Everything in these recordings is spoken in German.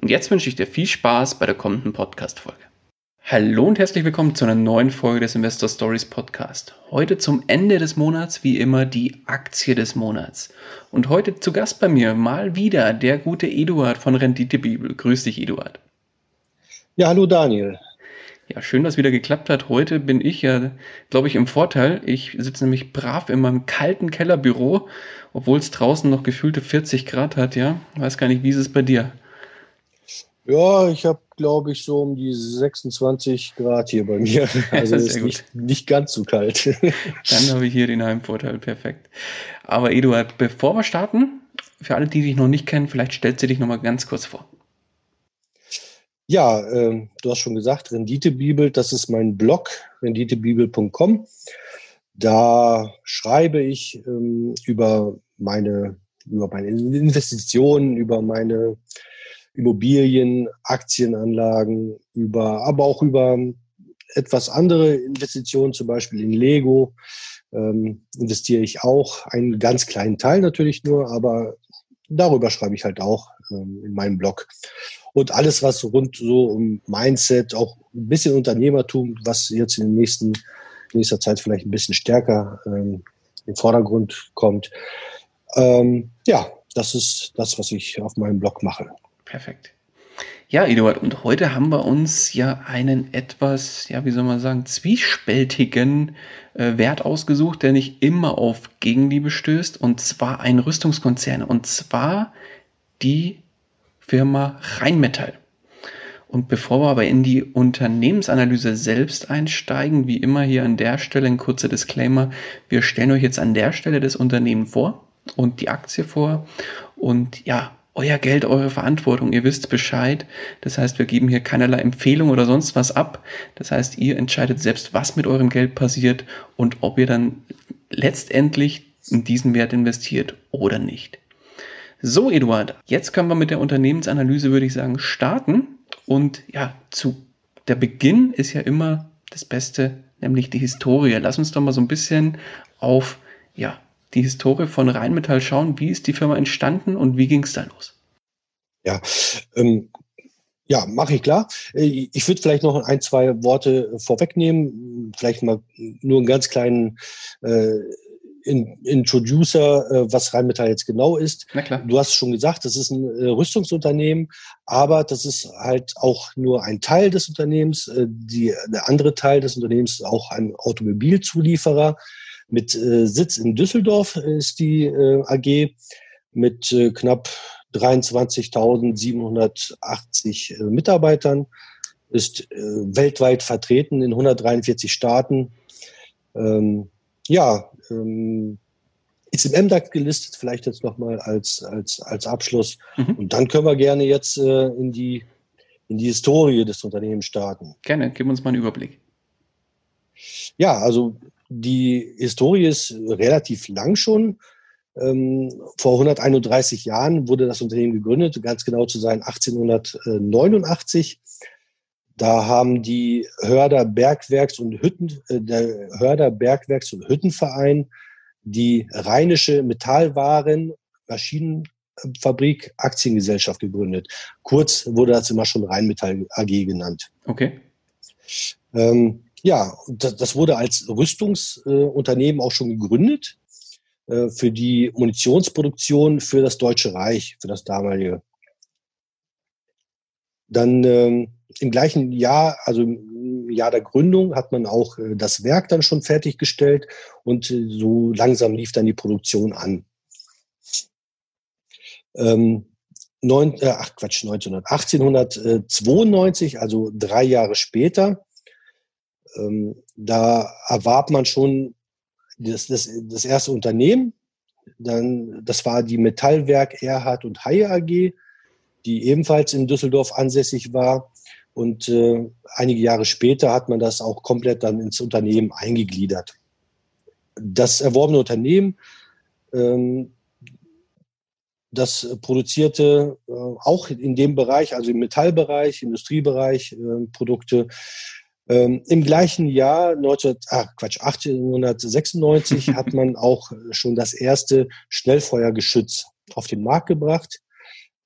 Und jetzt wünsche ich dir viel Spaß bei der kommenden Podcast-Folge. Hallo und herzlich willkommen zu einer neuen Folge des Investor Stories Podcast. Heute zum Ende des Monats wie immer die Aktie des Monats. Und heute zu Gast bei mir mal wieder der gute Eduard von Rendite Bibel. Grüß dich, Eduard. Ja, hallo Daniel. Ja, schön, dass wieder geklappt hat. Heute bin ich ja, glaube ich, im Vorteil. Ich sitze nämlich brav in meinem kalten Kellerbüro, obwohl es draußen noch gefühlte 40 Grad hat, ja. Weiß gar nicht, wie ist es bei dir? Ja, ich habe, glaube ich, so um die 26 Grad hier bei mir. Also ist nicht, nicht ganz so kalt. Dann habe ich hier den Heimvorteil. Perfekt. Aber Eduard, bevor wir starten, für alle, die dich noch nicht kennen, vielleicht stellst du dich noch mal ganz kurz vor. Ja, äh, du hast schon gesagt, Renditebibel, das ist mein Blog, renditebibel.com. Da schreibe ich ähm, über meine, über meine Investitionen, über meine Immobilien, Aktienanlagen, über, aber auch über etwas andere Investitionen, zum Beispiel in Lego, ähm, investiere ich auch einen ganz kleinen Teil natürlich nur, aber darüber schreibe ich halt auch ähm, in meinem Blog. Und alles, was rund so um Mindset, auch ein bisschen Unternehmertum, was jetzt in den nächsten in nächster Zeit vielleicht ein bisschen stärker ähm, den Vordergrund kommt. Ähm, ja, das ist das, was ich auf meinem Blog mache. Perfekt. Ja, Eduard, und heute haben wir uns ja einen etwas, ja, wie soll man sagen, zwiespältigen äh, Wert ausgesucht, der nicht immer auf Gegenliebe stößt, und zwar ein Rüstungskonzern, und zwar die Firma Rheinmetall. Und bevor wir aber in die Unternehmensanalyse selbst einsteigen, wie immer hier an der Stelle ein kurzer Disclaimer. Wir stellen euch jetzt an der Stelle das Unternehmen vor und die Aktie vor. Und ja, euer Geld, eure Verantwortung, ihr wisst Bescheid. Das heißt, wir geben hier keinerlei Empfehlung oder sonst was ab. Das heißt, ihr entscheidet selbst, was mit eurem Geld passiert und ob ihr dann letztendlich in diesen Wert investiert oder nicht. So, Eduard, jetzt können wir mit der Unternehmensanalyse, würde ich sagen, starten. Und ja, zu der Beginn ist ja immer das Beste, nämlich die Historie. Lass uns doch mal so ein bisschen auf ja, die Historie von Rheinmetall schauen. Wie ist die Firma entstanden und wie ging es da los? Ja, ähm, ja, mache ich klar. Ich würde vielleicht noch ein, zwei Worte vorwegnehmen, vielleicht mal nur einen ganz kleinen äh, in, Introducer, äh, was Rheinmetall jetzt genau ist. Na klar. Du hast schon gesagt, das ist ein äh, Rüstungsunternehmen, aber das ist halt auch nur ein Teil des Unternehmens. Äh, die, der andere Teil des Unternehmens ist auch ein Automobilzulieferer. Mit äh, Sitz in Düsseldorf ist die äh, AG mit äh, knapp 23.780 äh, Mitarbeitern, ist äh, weltweit vertreten in 143 Staaten. Ähm, ja, ähm, ist im MDAX gelistet, vielleicht jetzt nochmal als, als, als Abschluss. Mhm. Und dann können wir gerne jetzt äh, in, die, in die Historie des Unternehmens starten. Gerne, gib uns mal einen Überblick. Ja, also die Historie ist relativ lang schon. Ähm, vor 131 Jahren wurde das Unternehmen gegründet, ganz genau zu sein 1889. Da haben die Hörder Bergwerks und Hütten, äh, der Hörder Bergwerks und Hüttenverein die Rheinische Metallwaren Maschinenfabrik Aktiengesellschaft gegründet. Kurz wurde das immer schon Rheinmetall AG genannt. Okay. Ähm, ja, das wurde als Rüstungsunternehmen auch schon gegründet äh, für die Munitionsproduktion für das Deutsche Reich, für das damalige. Dann ähm, im gleichen Jahr, also im Jahr der Gründung, hat man auch äh, das Werk dann schon fertiggestellt und äh, so langsam lief dann die Produktion an. Ähm, neun, äh, ach Quatsch, 1900, 1892, also drei Jahre später, ähm, da erwarb man schon das, das, das erste Unternehmen. Dann, das war die Metallwerk Erhard und Haie AG, die ebenfalls in Düsseldorf ansässig war. Und äh, einige Jahre später hat man das auch komplett dann ins Unternehmen eingegliedert. Das erworbene Unternehmen, ähm, das produzierte äh, auch in dem Bereich, also im Metallbereich, Industriebereich, äh, Produkte ähm, Im gleichen Jahr, 19, ach Quatsch, 1896, hat man auch schon das erste Schnellfeuergeschütz auf den Markt gebracht.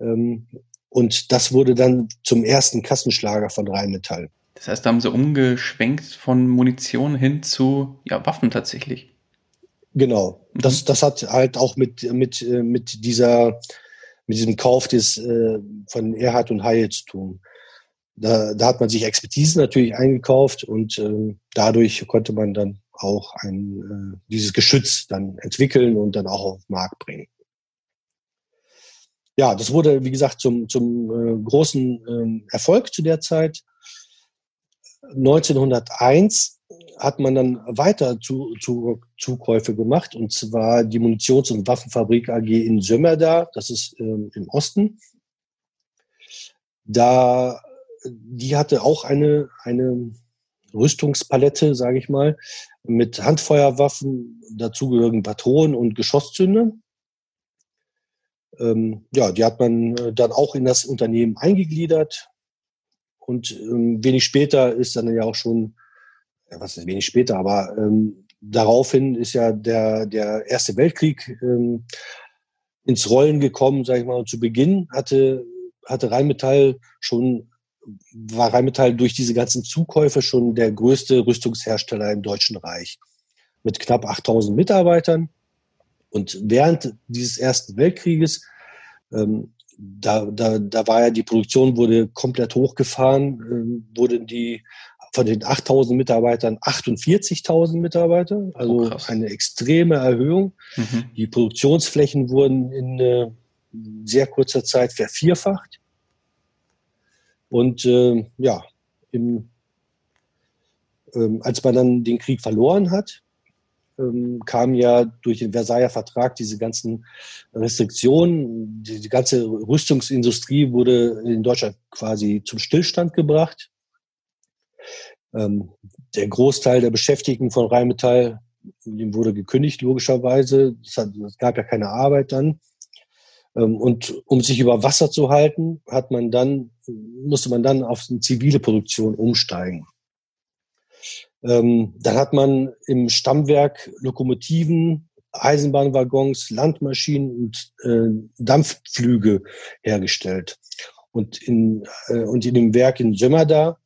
Ähm, und das wurde dann zum ersten Kassenschlager von Rheinmetall. Das heißt, da haben sie umgeschwenkt von Munition hin zu ja, Waffen tatsächlich. Genau. Mhm. Das, das hat halt auch mit, mit, mit dieser, mit diesem Kauf des, äh, von Erhard und Haie zu tun. Da, da hat man sich Expertise natürlich eingekauft und äh, dadurch konnte man dann auch ein, äh, dieses Geschütz dann entwickeln und dann auch auf den Markt bringen. Ja, das wurde, wie gesagt, zum, zum äh, großen äh, Erfolg zu der Zeit. 1901 hat man dann weiter zu, zu, Zukäufe gemacht, und zwar die Munitions- und Waffenfabrik AG in Sömmerda, das ist ähm, im Osten. Da die hatte auch eine, eine Rüstungspalette, sage ich mal, mit Handfeuerwaffen, dazugehörigen Patronen und Geschosszündern. Ähm, ja, die hat man äh, dann auch in das Unternehmen eingegliedert. Und ähm, wenig später ist dann ja auch schon, ja, was ist wenig später, aber ähm, daraufhin ist ja der, der Erste Weltkrieg ähm, ins Rollen gekommen, sage ich mal. Und zu Beginn hatte, hatte Rheinmetall schon war Rheinmetall durch diese ganzen Zukäufe schon der größte Rüstungshersteller im Deutschen Reich mit knapp 8000 Mitarbeitern. Und während dieses Ersten Weltkrieges, ähm, da, da, da war ja die Produktion wurde komplett hochgefahren, ähm, wurden die von den 8000 Mitarbeitern 48.000 Mitarbeiter, also oh, eine extreme Erhöhung. Mhm. Die Produktionsflächen wurden in äh, sehr kurzer Zeit vervierfacht. Und äh, ja, im, ähm, als man dann den Krieg verloren hat, ähm, kam ja durch den Versailler Vertrag diese ganzen Restriktionen, die, die ganze Rüstungsindustrie wurde in Deutschland quasi zum Stillstand gebracht. Ähm, der Großteil der Beschäftigten von Rheinmetall, dem wurde gekündigt, logischerweise. Es gab ja keine Arbeit dann. Ähm, und um sich über Wasser zu halten, hat man dann, musste man dann auf eine zivile Produktion umsteigen. Ähm, dann hat man im Stammwerk Lokomotiven, Eisenbahnwaggons, Landmaschinen und äh, Dampfflüge hergestellt. Und in, äh, und in dem Werk in Sömmerda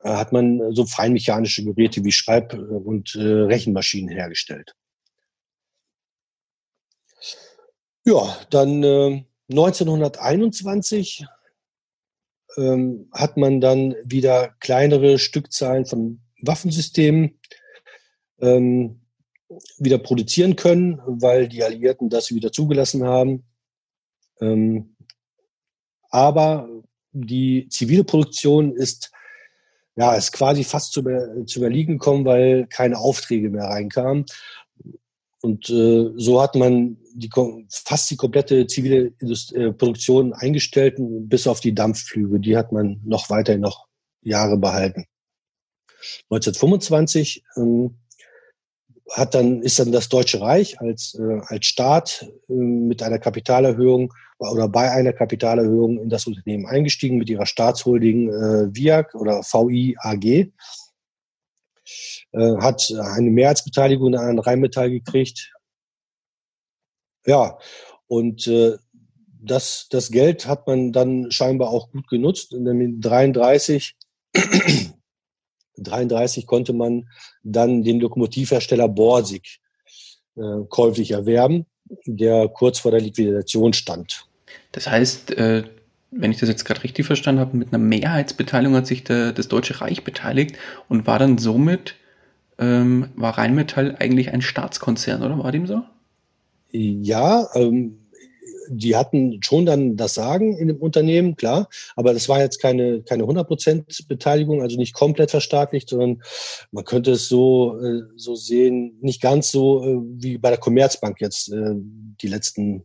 äh, hat man so feinmechanische Geräte wie Schreib- und Rechenmaschinen hergestellt. Ja, dann äh, 1921 ähm, hat man dann wieder kleinere Stückzahlen von Waffensystemen ähm, wieder produzieren können, weil die Alliierten das wieder zugelassen haben. Ähm, aber die zivile Produktion ist ja ist quasi fast zu, zu überliegen gekommen, weil keine Aufträge mehr reinkamen. Und äh, so hat man die, fast die komplette zivile äh, Produktion eingestellt, bis auf die Dampfflüge. Die hat man noch weiterhin noch Jahre behalten. 1925 ähm, hat dann, ist dann das Deutsche Reich als, äh, als Staat äh, mit einer Kapitalerhöhung oder bei einer Kapitalerhöhung in das Unternehmen eingestiegen mit ihrer Staatsholding äh, VIAG oder VI AG äh, hat eine Mehrheitsbeteiligung an Rheinmetall gekriegt. Ja, und äh, das, das Geld hat man dann scheinbar auch gut genutzt. In 33, 33 konnte man dann den Lokomotivhersteller Borsig äh, käuflich erwerben, der kurz vor der Liquidation stand. Das heißt, äh, wenn ich das jetzt gerade richtig verstanden habe, mit einer Mehrheitsbeteiligung hat sich der, das Deutsche Reich beteiligt und war dann somit, ähm, war Rheinmetall eigentlich ein Staatskonzern, oder war dem so? Ja, ähm, die hatten schon dann das Sagen in dem Unternehmen, klar, aber das war jetzt keine, keine 100% Beteiligung, also nicht komplett verstaatlicht, sondern man könnte es so, äh, so sehen, nicht ganz so äh, wie bei der Commerzbank jetzt äh, die letzten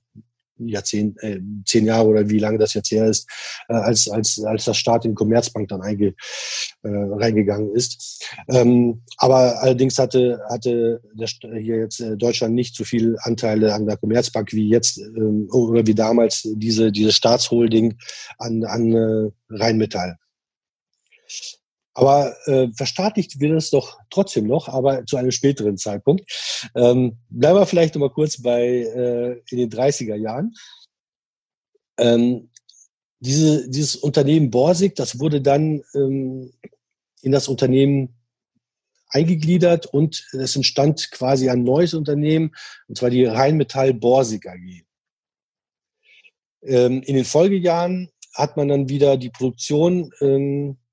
Jahrzehnt, äh, zehn Jahre oder wie lange das jetzt her ist, äh, als, als, als das Staat in Commerzbank dann einge, äh, reingegangen ist. Ähm, aber allerdings hatte, hatte der, hier jetzt äh, Deutschland nicht so viel Anteile an der Commerzbank wie jetzt ähm, oder wie damals diese, diese Staatsholding an, an äh, Rheinmetall. Aber äh, verstaatlicht wird es doch trotzdem noch, aber zu einem späteren Zeitpunkt. Ähm, bleiben wir vielleicht noch mal kurz bei äh, in den 30er Jahren. Ähm, diese, dieses Unternehmen Borsig, das wurde dann ähm, in das Unternehmen eingegliedert und es entstand quasi ein neues Unternehmen, und zwar die Rheinmetall Borsig AG. Ähm, in den Folgejahren hat man dann wieder die Produktion ähm, äh,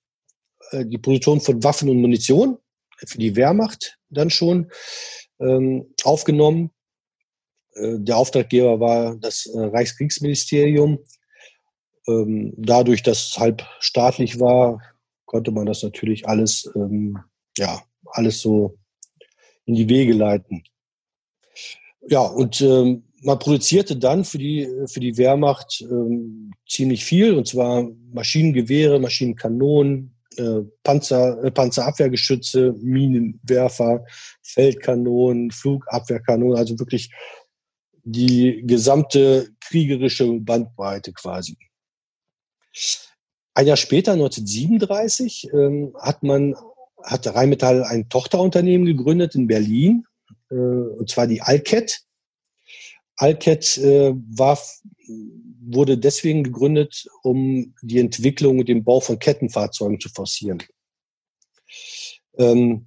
die Produktion von Waffen und Munition für die Wehrmacht dann schon ähm, aufgenommen. Äh, der Auftraggeber war das äh, Reichskriegsministerium. Ähm, dadurch, dass es halb staatlich war, konnte man das natürlich alles, ähm, ja, alles so in die Wege leiten. Ja, und ähm, man produzierte dann für die, für die Wehrmacht ähm, ziemlich viel, und zwar Maschinengewehre, Maschinenkanonen, äh, Panzer, äh, Panzerabwehrgeschütze, Minenwerfer, Feldkanonen, Flugabwehrkanonen, also wirklich die gesamte kriegerische Bandbreite quasi. Ein Jahr später, 1937, ähm, hat man hat Rheinmetall ein Tochterunternehmen gegründet in Berlin, äh, und zwar die Alket. Alket äh, war wurde deswegen gegründet, um die Entwicklung und den Bau von Kettenfahrzeugen zu forcieren. Ähm,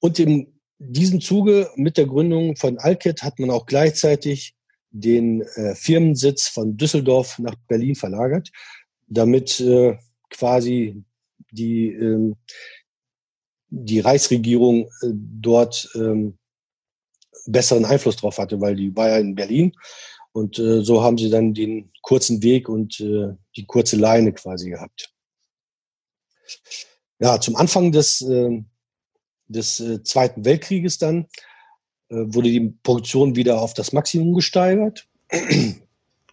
und in diesem Zuge mit der Gründung von Alket hat man auch gleichzeitig den äh, Firmensitz von Düsseldorf nach Berlin verlagert, damit äh, quasi die, ähm, die Reichsregierung äh, dort ähm, besseren Einfluss drauf hatte, weil die war ja in Berlin und äh, so haben sie dann den kurzen Weg und äh, die kurze Leine quasi gehabt. Ja, zum Anfang des, äh, des Zweiten Weltkrieges dann äh, wurde die Produktion wieder auf das Maximum gesteigert.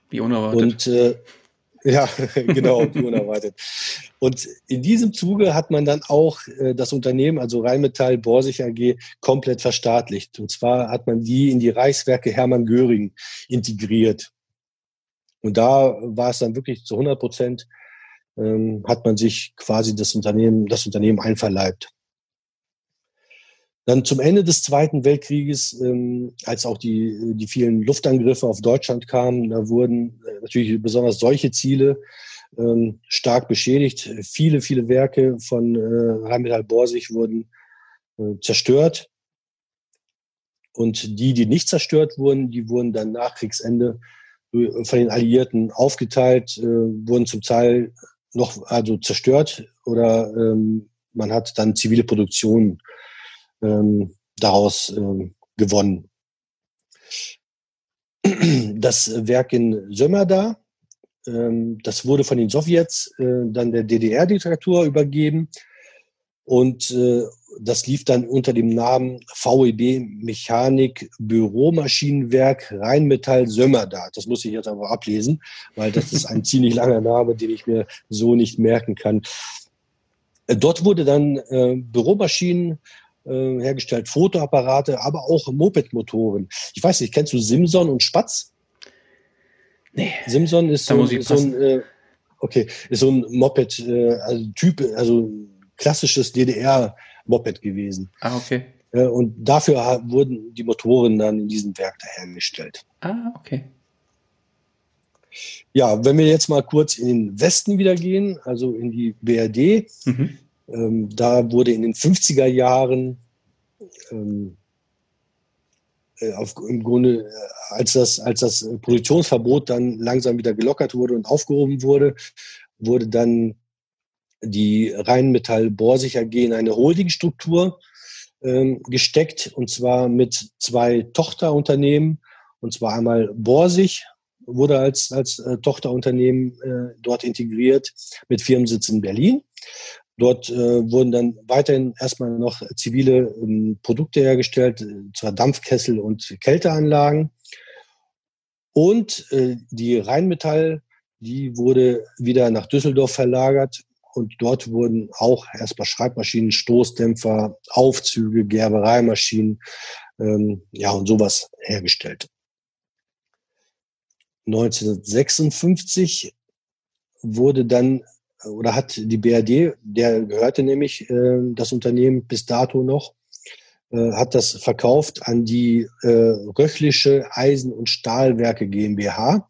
Wie unerwartet. Und äh, ja, genau, unerwartet. Und in diesem Zuge hat man dann auch äh, das Unternehmen, also Rheinmetall Borsig AG, komplett verstaatlicht. Und zwar hat man die in die Reichswerke Hermann Göring integriert. Und da war es dann wirklich zu 100 Prozent, ähm, hat man sich quasi das Unternehmen, das Unternehmen einverleibt. Dann zum Ende des Zweiten Weltkrieges, ähm, als auch die, die vielen Luftangriffe auf Deutschland kamen, da wurden äh, natürlich besonders solche Ziele ähm, stark beschädigt. Viele, viele Werke von äh, Rheinmetall Borsig wurden äh, zerstört. Und die, die nicht zerstört wurden, die wurden dann nach Kriegsende äh, von den Alliierten aufgeteilt, äh, wurden zum Teil noch also zerstört oder ähm, man hat dann zivile Produktion ähm, daraus ähm, gewonnen. Das Werk in Sömmerda, ähm, das wurde von den Sowjets äh, dann der DDR-Diktatur übergeben und äh, das lief dann unter dem Namen VEB Mechanik Büromaschinenwerk Rheinmetall Sömmerda. Das muss ich jetzt aber ablesen, weil das ist ein ziemlich langer Name, den ich mir so nicht merken kann. Äh, dort wurde dann äh, Büromaschinen äh, hergestellt, Fotoapparate, aber auch Moped-Motoren. Ich weiß nicht, kennst du Simson und Spatz? Nee. Simson ist so, so ein, äh, okay, ist so ein Moped, äh, also Typ, also klassisches DDR-Moped gewesen. Ah, okay. Äh, und dafür wurden die Motoren dann in diesem Werk hergestellt. Ah, okay. Ja, wenn wir jetzt mal kurz in den Westen wieder gehen, also in die BRD, mhm. Ähm, da wurde in den 50er Jahren ähm, äh, auf, im Grunde, äh, als das, als das Produktionsverbot dann langsam wieder gelockert wurde und aufgehoben wurde, wurde dann die Rheinmetall Borsig AG in eine Holdingstruktur ähm, gesteckt und zwar mit zwei Tochterunternehmen und zwar einmal Borsig wurde als, als äh, Tochterunternehmen äh, dort integriert mit Firmensitz in Berlin. Dort äh, wurden dann weiterhin erstmal noch zivile ähm, Produkte hergestellt, äh, zwar Dampfkessel und Kälteanlagen. Und äh, die Rheinmetall, die wurde wieder nach Düsseldorf verlagert und dort wurden auch erstmal Schreibmaschinen, Stoßdämpfer, Aufzüge, Gerbereimaschinen, ähm, ja und sowas hergestellt. 1956 wurde dann oder hat die BRD, der gehörte nämlich äh, das Unternehmen bis dato noch, äh, hat das verkauft an die äh, Röchlische Eisen- und Stahlwerke GmbH,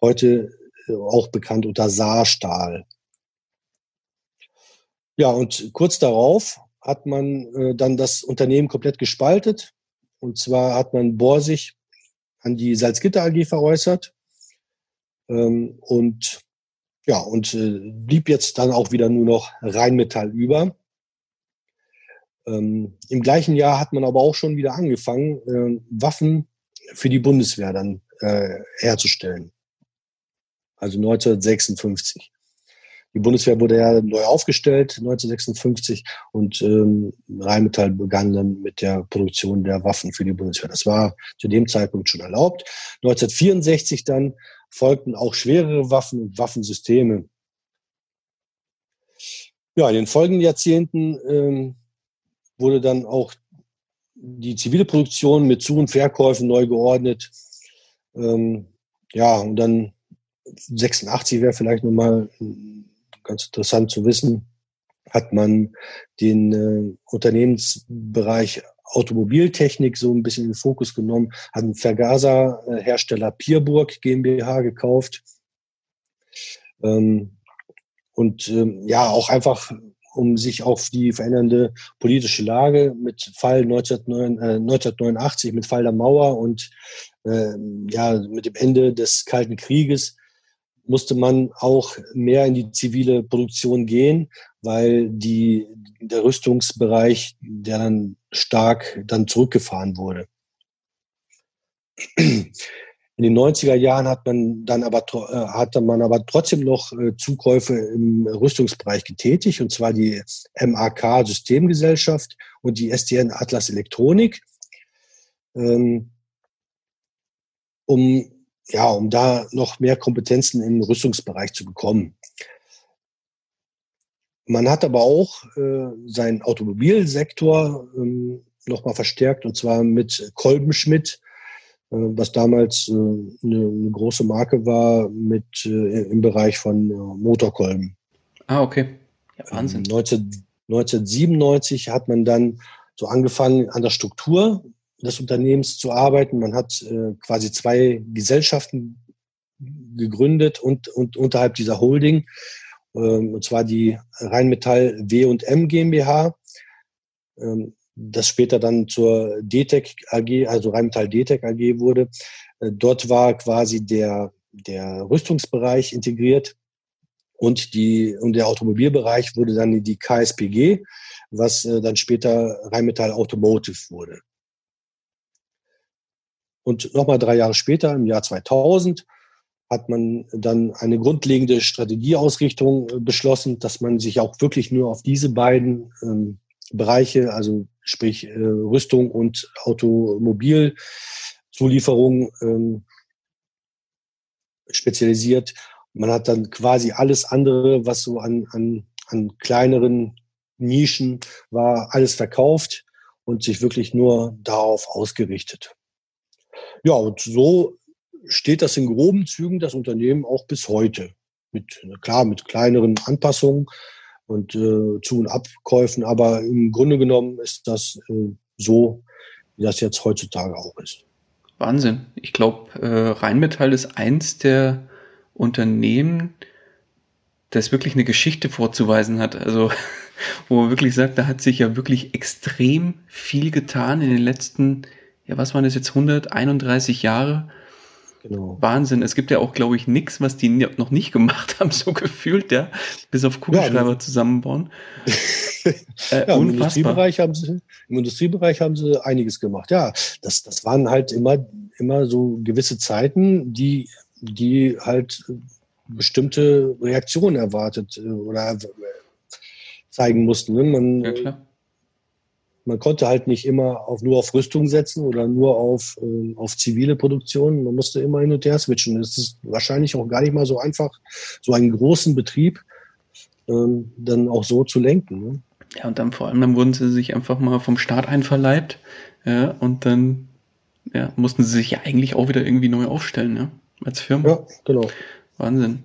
heute äh, auch bekannt unter Saarstahl. Ja, und kurz darauf hat man äh, dann das Unternehmen komplett gespaltet. Und zwar hat man Borsig an die Salzgitter AG veräußert ähm, und ja, und äh, blieb jetzt dann auch wieder nur noch Rheinmetall über. Ähm, Im gleichen Jahr hat man aber auch schon wieder angefangen, äh, Waffen für die Bundeswehr dann äh, herzustellen. Also 1956. Die Bundeswehr wurde ja neu aufgestellt 1956 und ähm, Rheinmetall begann dann mit der Produktion der Waffen für die Bundeswehr. Das war zu dem Zeitpunkt schon erlaubt. 1964 dann folgten auch schwerere Waffen und Waffensysteme. Ja, in den folgenden Jahrzehnten ähm, wurde dann auch die zivile Produktion mit Zu- und Verkäufen neu geordnet. Ähm, ja, und dann 86 wäre vielleicht nochmal ganz interessant zu wissen, hat man den äh, Unternehmensbereich Automobiltechnik so ein bisschen in den Fokus genommen, hat einen Vergaserhersteller Pierburg GmbH gekauft. Ähm, und ähm, ja, auch einfach, um sich auf die verändernde politische Lage mit Fall 1989, äh, mit Fall der Mauer und äh, ja, mit dem Ende des Kalten Krieges musste man auch mehr in die zivile Produktion gehen, weil die, der Rüstungsbereich, der dann stark dann zurückgefahren wurde. In den 90er Jahren hat man dann aber, äh, hatte man aber trotzdem noch äh, Zukäufe im Rüstungsbereich getätigt, und zwar die MAK Systemgesellschaft und die SDN Atlas Elektronik, ähm, um ja, um da noch mehr Kompetenzen im Rüstungsbereich zu bekommen. Man hat aber auch äh, seinen Automobilsektor ähm, nochmal verstärkt und zwar mit Kolbenschmidt, äh, was damals äh, eine, eine, große Marke war mit äh, im Bereich von äh, Motorkolben. Ah, okay. Ja, Wahnsinn. 19, 1997 hat man dann so angefangen an der Struktur des Unternehmens zu arbeiten. Man hat äh, quasi zwei Gesellschaften gegründet und, und unterhalb dieser Holding, ähm, und zwar die Rheinmetall W&M GmbH, ähm, das später dann zur DTEC AG, also Rheinmetall DTEC AG wurde. Äh, dort war quasi der, der Rüstungsbereich integriert und, die, und der Automobilbereich wurde dann die KSPG, was äh, dann später Rheinmetall Automotive wurde. Und nochmal drei Jahre später, im Jahr 2000, hat man dann eine grundlegende Strategieausrichtung äh, beschlossen, dass man sich auch wirklich nur auf diese beiden ähm, Bereiche, also sprich äh, Rüstung und Automobilzulieferung, ähm, spezialisiert. Man hat dann quasi alles andere, was so an, an, an kleineren Nischen war, alles verkauft und sich wirklich nur darauf ausgerichtet. Ja, und so steht das in groben Zügen das Unternehmen auch bis heute. Mit, klar, mit kleineren Anpassungen und äh, Zu- und Abkäufen, aber im Grunde genommen ist das äh, so, wie das jetzt heutzutage auch ist. Wahnsinn. Ich glaube, äh, Rheinmetall ist eins der Unternehmen, das wirklich eine Geschichte vorzuweisen hat. Also, wo man wirklich sagt, da hat sich ja wirklich extrem viel getan in den letzten Jahren. Ja, was waren das jetzt, 131 Jahre? Genau. Wahnsinn. Es gibt ja auch, glaube ich, nichts, was die noch nicht gemacht haben, so gefühlt, ja. Bis auf Kugelschreiber ja, zusammenbauen. äh, ja, im, Industriebereich haben sie, Im Industriebereich haben sie einiges gemacht. Ja, das, das waren halt immer, immer so gewisse Zeiten, die, die halt bestimmte Reaktionen erwartet äh, oder zeigen mussten. Ne? Man, ja, klar man konnte halt nicht immer auf, nur auf Rüstung setzen oder nur auf, äh, auf zivile Produktion. Man musste immer hin und her switchen. Es ist wahrscheinlich auch gar nicht mal so einfach, so einen großen Betrieb ähm, dann auch so zu lenken. Ne? Ja, und dann vor allem, dann wurden sie sich einfach mal vom Staat einverleibt. Ja, und dann ja, mussten sie sich ja eigentlich auch wieder irgendwie neu aufstellen, ja, als Firma. Ja, genau. Wahnsinn.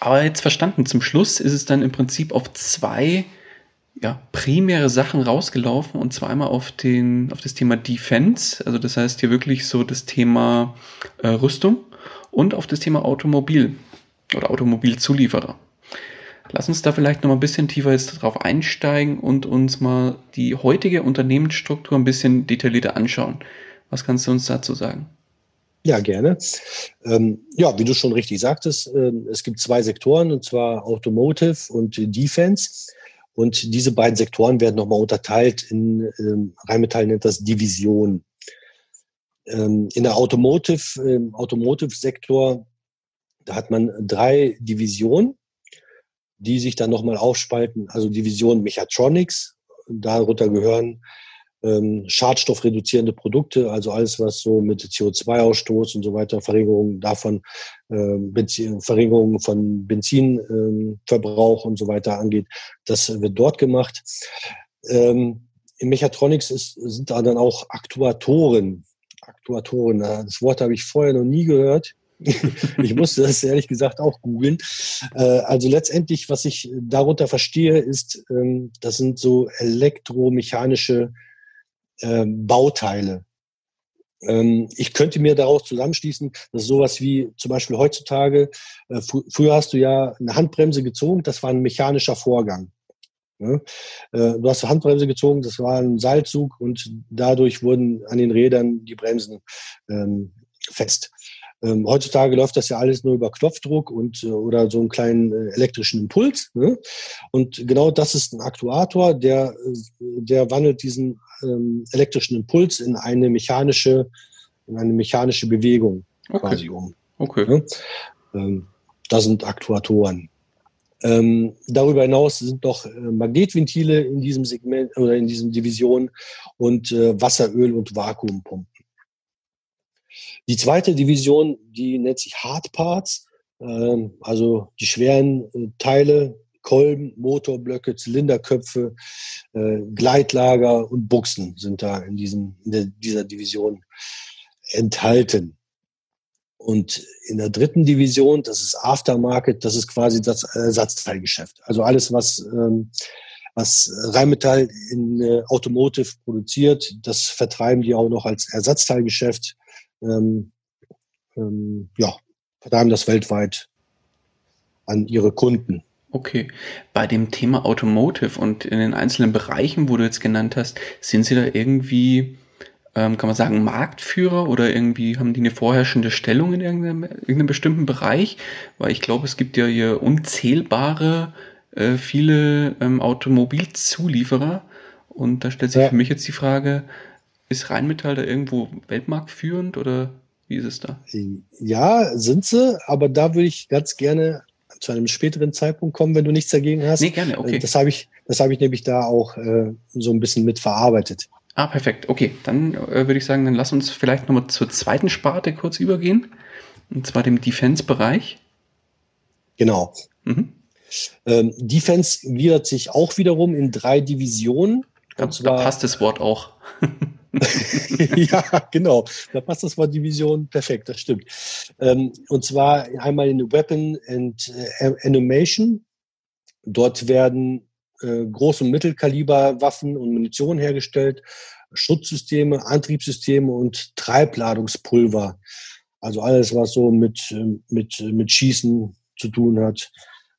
Aber jetzt verstanden, zum Schluss ist es dann im Prinzip auf zwei ja, primäre Sachen rausgelaufen und zwar einmal auf, den, auf das Thema Defense, also das heißt hier wirklich so das Thema äh, Rüstung und auf das Thema Automobil oder Automobilzulieferer. Lass uns da vielleicht noch mal ein bisschen tiefer jetzt drauf einsteigen und uns mal die heutige Unternehmensstruktur ein bisschen detaillierter anschauen. Was kannst du uns dazu sagen? Ja, gerne. Ähm, ja, wie du schon richtig sagtest, äh, es gibt zwei Sektoren, und zwar Automotive und Defense. Und diese beiden Sektoren werden nochmal unterteilt in, ähm, Rheinmetall nennt das Division. Ähm, in der Automotive, im Automotive-Sektor, da hat man drei Divisionen, die sich dann nochmal aufspalten. Also Division Mechatronics, darunter gehören ähm, schadstoffreduzierende Produkte, also alles, was so mit CO2-Ausstoß und so weiter, Verringerung davon, äh, Verringerung von Benzinverbrauch ähm, und so weiter angeht, das wird dort gemacht. Ähm, Im Mechatronics ist, sind da dann auch Aktuatoren. Aktuatoren, das Wort habe ich vorher noch nie gehört. ich musste das ehrlich gesagt auch googeln. Äh, also letztendlich, was ich darunter verstehe, ist, ähm, das sind so elektromechanische ähm, Bauteile. Ähm, ich könnte mir daraus zusammenschließen, dass sowas wie zum Beispiel heutzutage, äh, fr früher hast du ja eine Handbremse gezogen, das war ein mechanischer Vorgang. Ne? Äh, du hast eine Handbremse gezogen, das war ein Seilzug und dadurch wurden an den Rädern die Bremsen ähm, fest. Ähm, heutzutage läuft das ja alles nur über Knopfdruck und äh, oder so einen kleinen äh, elektrischen Impuls. Ne? Und genau das ist ein Aktuator, der, äh, der wandelt diesen ähm, elektrischen Impuls in eine mechanische, in eine mechanische Bewegung okay. quasi um. Okay. Ne? Ähm, das sind Aktuatoren. Ähm, darüber hinaus sind noch äh, Magnetventile in diesem Segment oder in diesem Division und äh, Wasseröl und Vakuumpumpen. Die zweite Division, die nennt sich Hard Parts, ähm, also die schweren äh, Teile, Kolben, Motorblöcke, Zylinderköpfe, äh, Gleitlager und Buchsen sind da in, diesem, in der, dieser Division enthalten. Und in der dritten Division, das ist Aftermarket, das ist quasi das Ersatzteilgeschäft. Also alles, was, ähm, was Rheinmetall in äh, Automotive produziert, das vertreiben die auch noch als Ersatzteilgeschäft ähm, ähm, ja, vertreiben das weltweit an ihre Kunden. Okay. Bei dem Thema Automotive und in den einzelnen Bereichen, wo du jetzt genannt hast, sind sie da irgendwie, ähm, kann man sagen, Marktführer oder irgendwie haben die eine vorherrschende Stellung in irgendeinem, irgendeinem bestimmten Bereich? Weil ich glaube, es gibt ja hier unzählbare, äh, viele ähm, Automobilzulieferer. Und da stellt sich ja. für mich jetzt die Frage, ist Rheinmetall da irgendwo weltmarktführend oder wie ist es da? Ja, sind sie, aber da würde ich ganz gerne zu einem späteren Zeitpunkt kommen, wenn du nichts dagegen hast. Nee, gerne, okay. Das habe ich, das habe ich nämlich da auch äh, so ein bisschen mit verarbeitet. Ah, perfekt. Okay, dann äh, würde ich sagen, dann lass uns vielleicht nochmal zur zweiten Sparte kurz übergehen. Und zwar dem Defense-Bereich. Genau. Mhm. Ähm, Defense gliedert sich auch wiederum in drei Divisionen. Da, da passt das Wort auch. ja, genau. Da passt das Wort Division perfekt, das stimmt. Ähm, und zwar einmal in Weapon and äh, Animation. Dort werden äh, Groß- und Mittelkaliber-Waffen und Munition hergestellt, Schutzsysteme, Antriebssysteme und Treibladungspulver. Also alles, was so mit, ähm, mit, mit Schießen zu tun hat,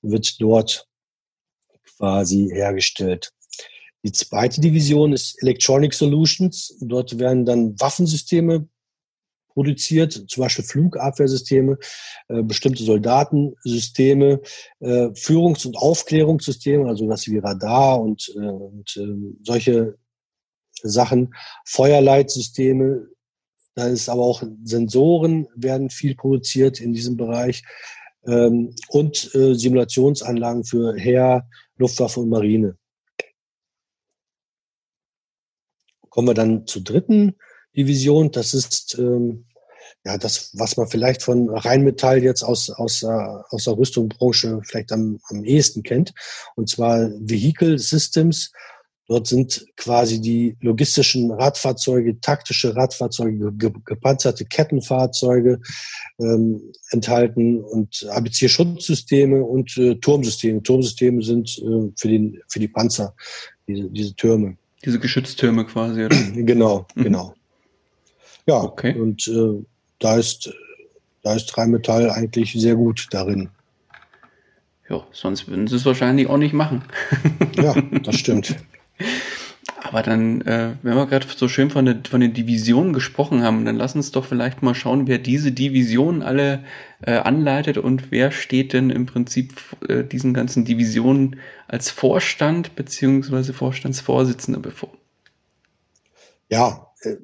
wird dort quasi hergestellt. Die zweite Division ist Electronic Solutions. Dort werden dann Waffensysteme produziert, zum Beispiel Flugabwehrsysteme, äh, bestimmte Soldatensysteme, äh, Führungs- und Aufklärungssysteme, also was wie Radar und, äh, und äh, solche Sachen, Feuerleitsysteme, da ist aber auch Sensoren werden viel produziert in diesem Bereich ähm, und äh, Simulationsanlagen für Heer, Luftwaffe und Marine. Kommen wir dann zur dritten Division. Das ist ähm, ja das, was man vielleicht von Rheinmetall jetzt aus, aus, äh, aus der Rüstungsbranche vielleicht am, am ehesten kennt. Und zwar Vehicle Systems. Dort sind quasi die logistischen Radfahrzeuge, taktische Radfahrzeuge, ge gepanzerte Kettenfahrzeuge ähm, enthalten und ABC-Schutzsysteme und äh, Turmsysteme. Turmsysteme sind äh, für, den, für die Panzer, diese, diese Türme. Diese Geschütztürme quasi, oder? genau, mhm. genau. Ja, okay. und äh, da ist, da ist Rheinmetall eigentlich sehr gut darin. Ja, sonst würden sie es wahrscheinlich auch nicht machen. ja, das stimmt. Aber dann, äh, wenn wir gerade so schön von, der, von den Divisionen gesprochen haben, dann lass uns doch vielleicht mal schauen, wer diese Divisionen alle äh, anleitet und wer steht denn im Prinzip äh, diesen ganzen Divisionen als Vorstand beziehungsweise Vorstandsvorsitzender bevor. Ja, äh,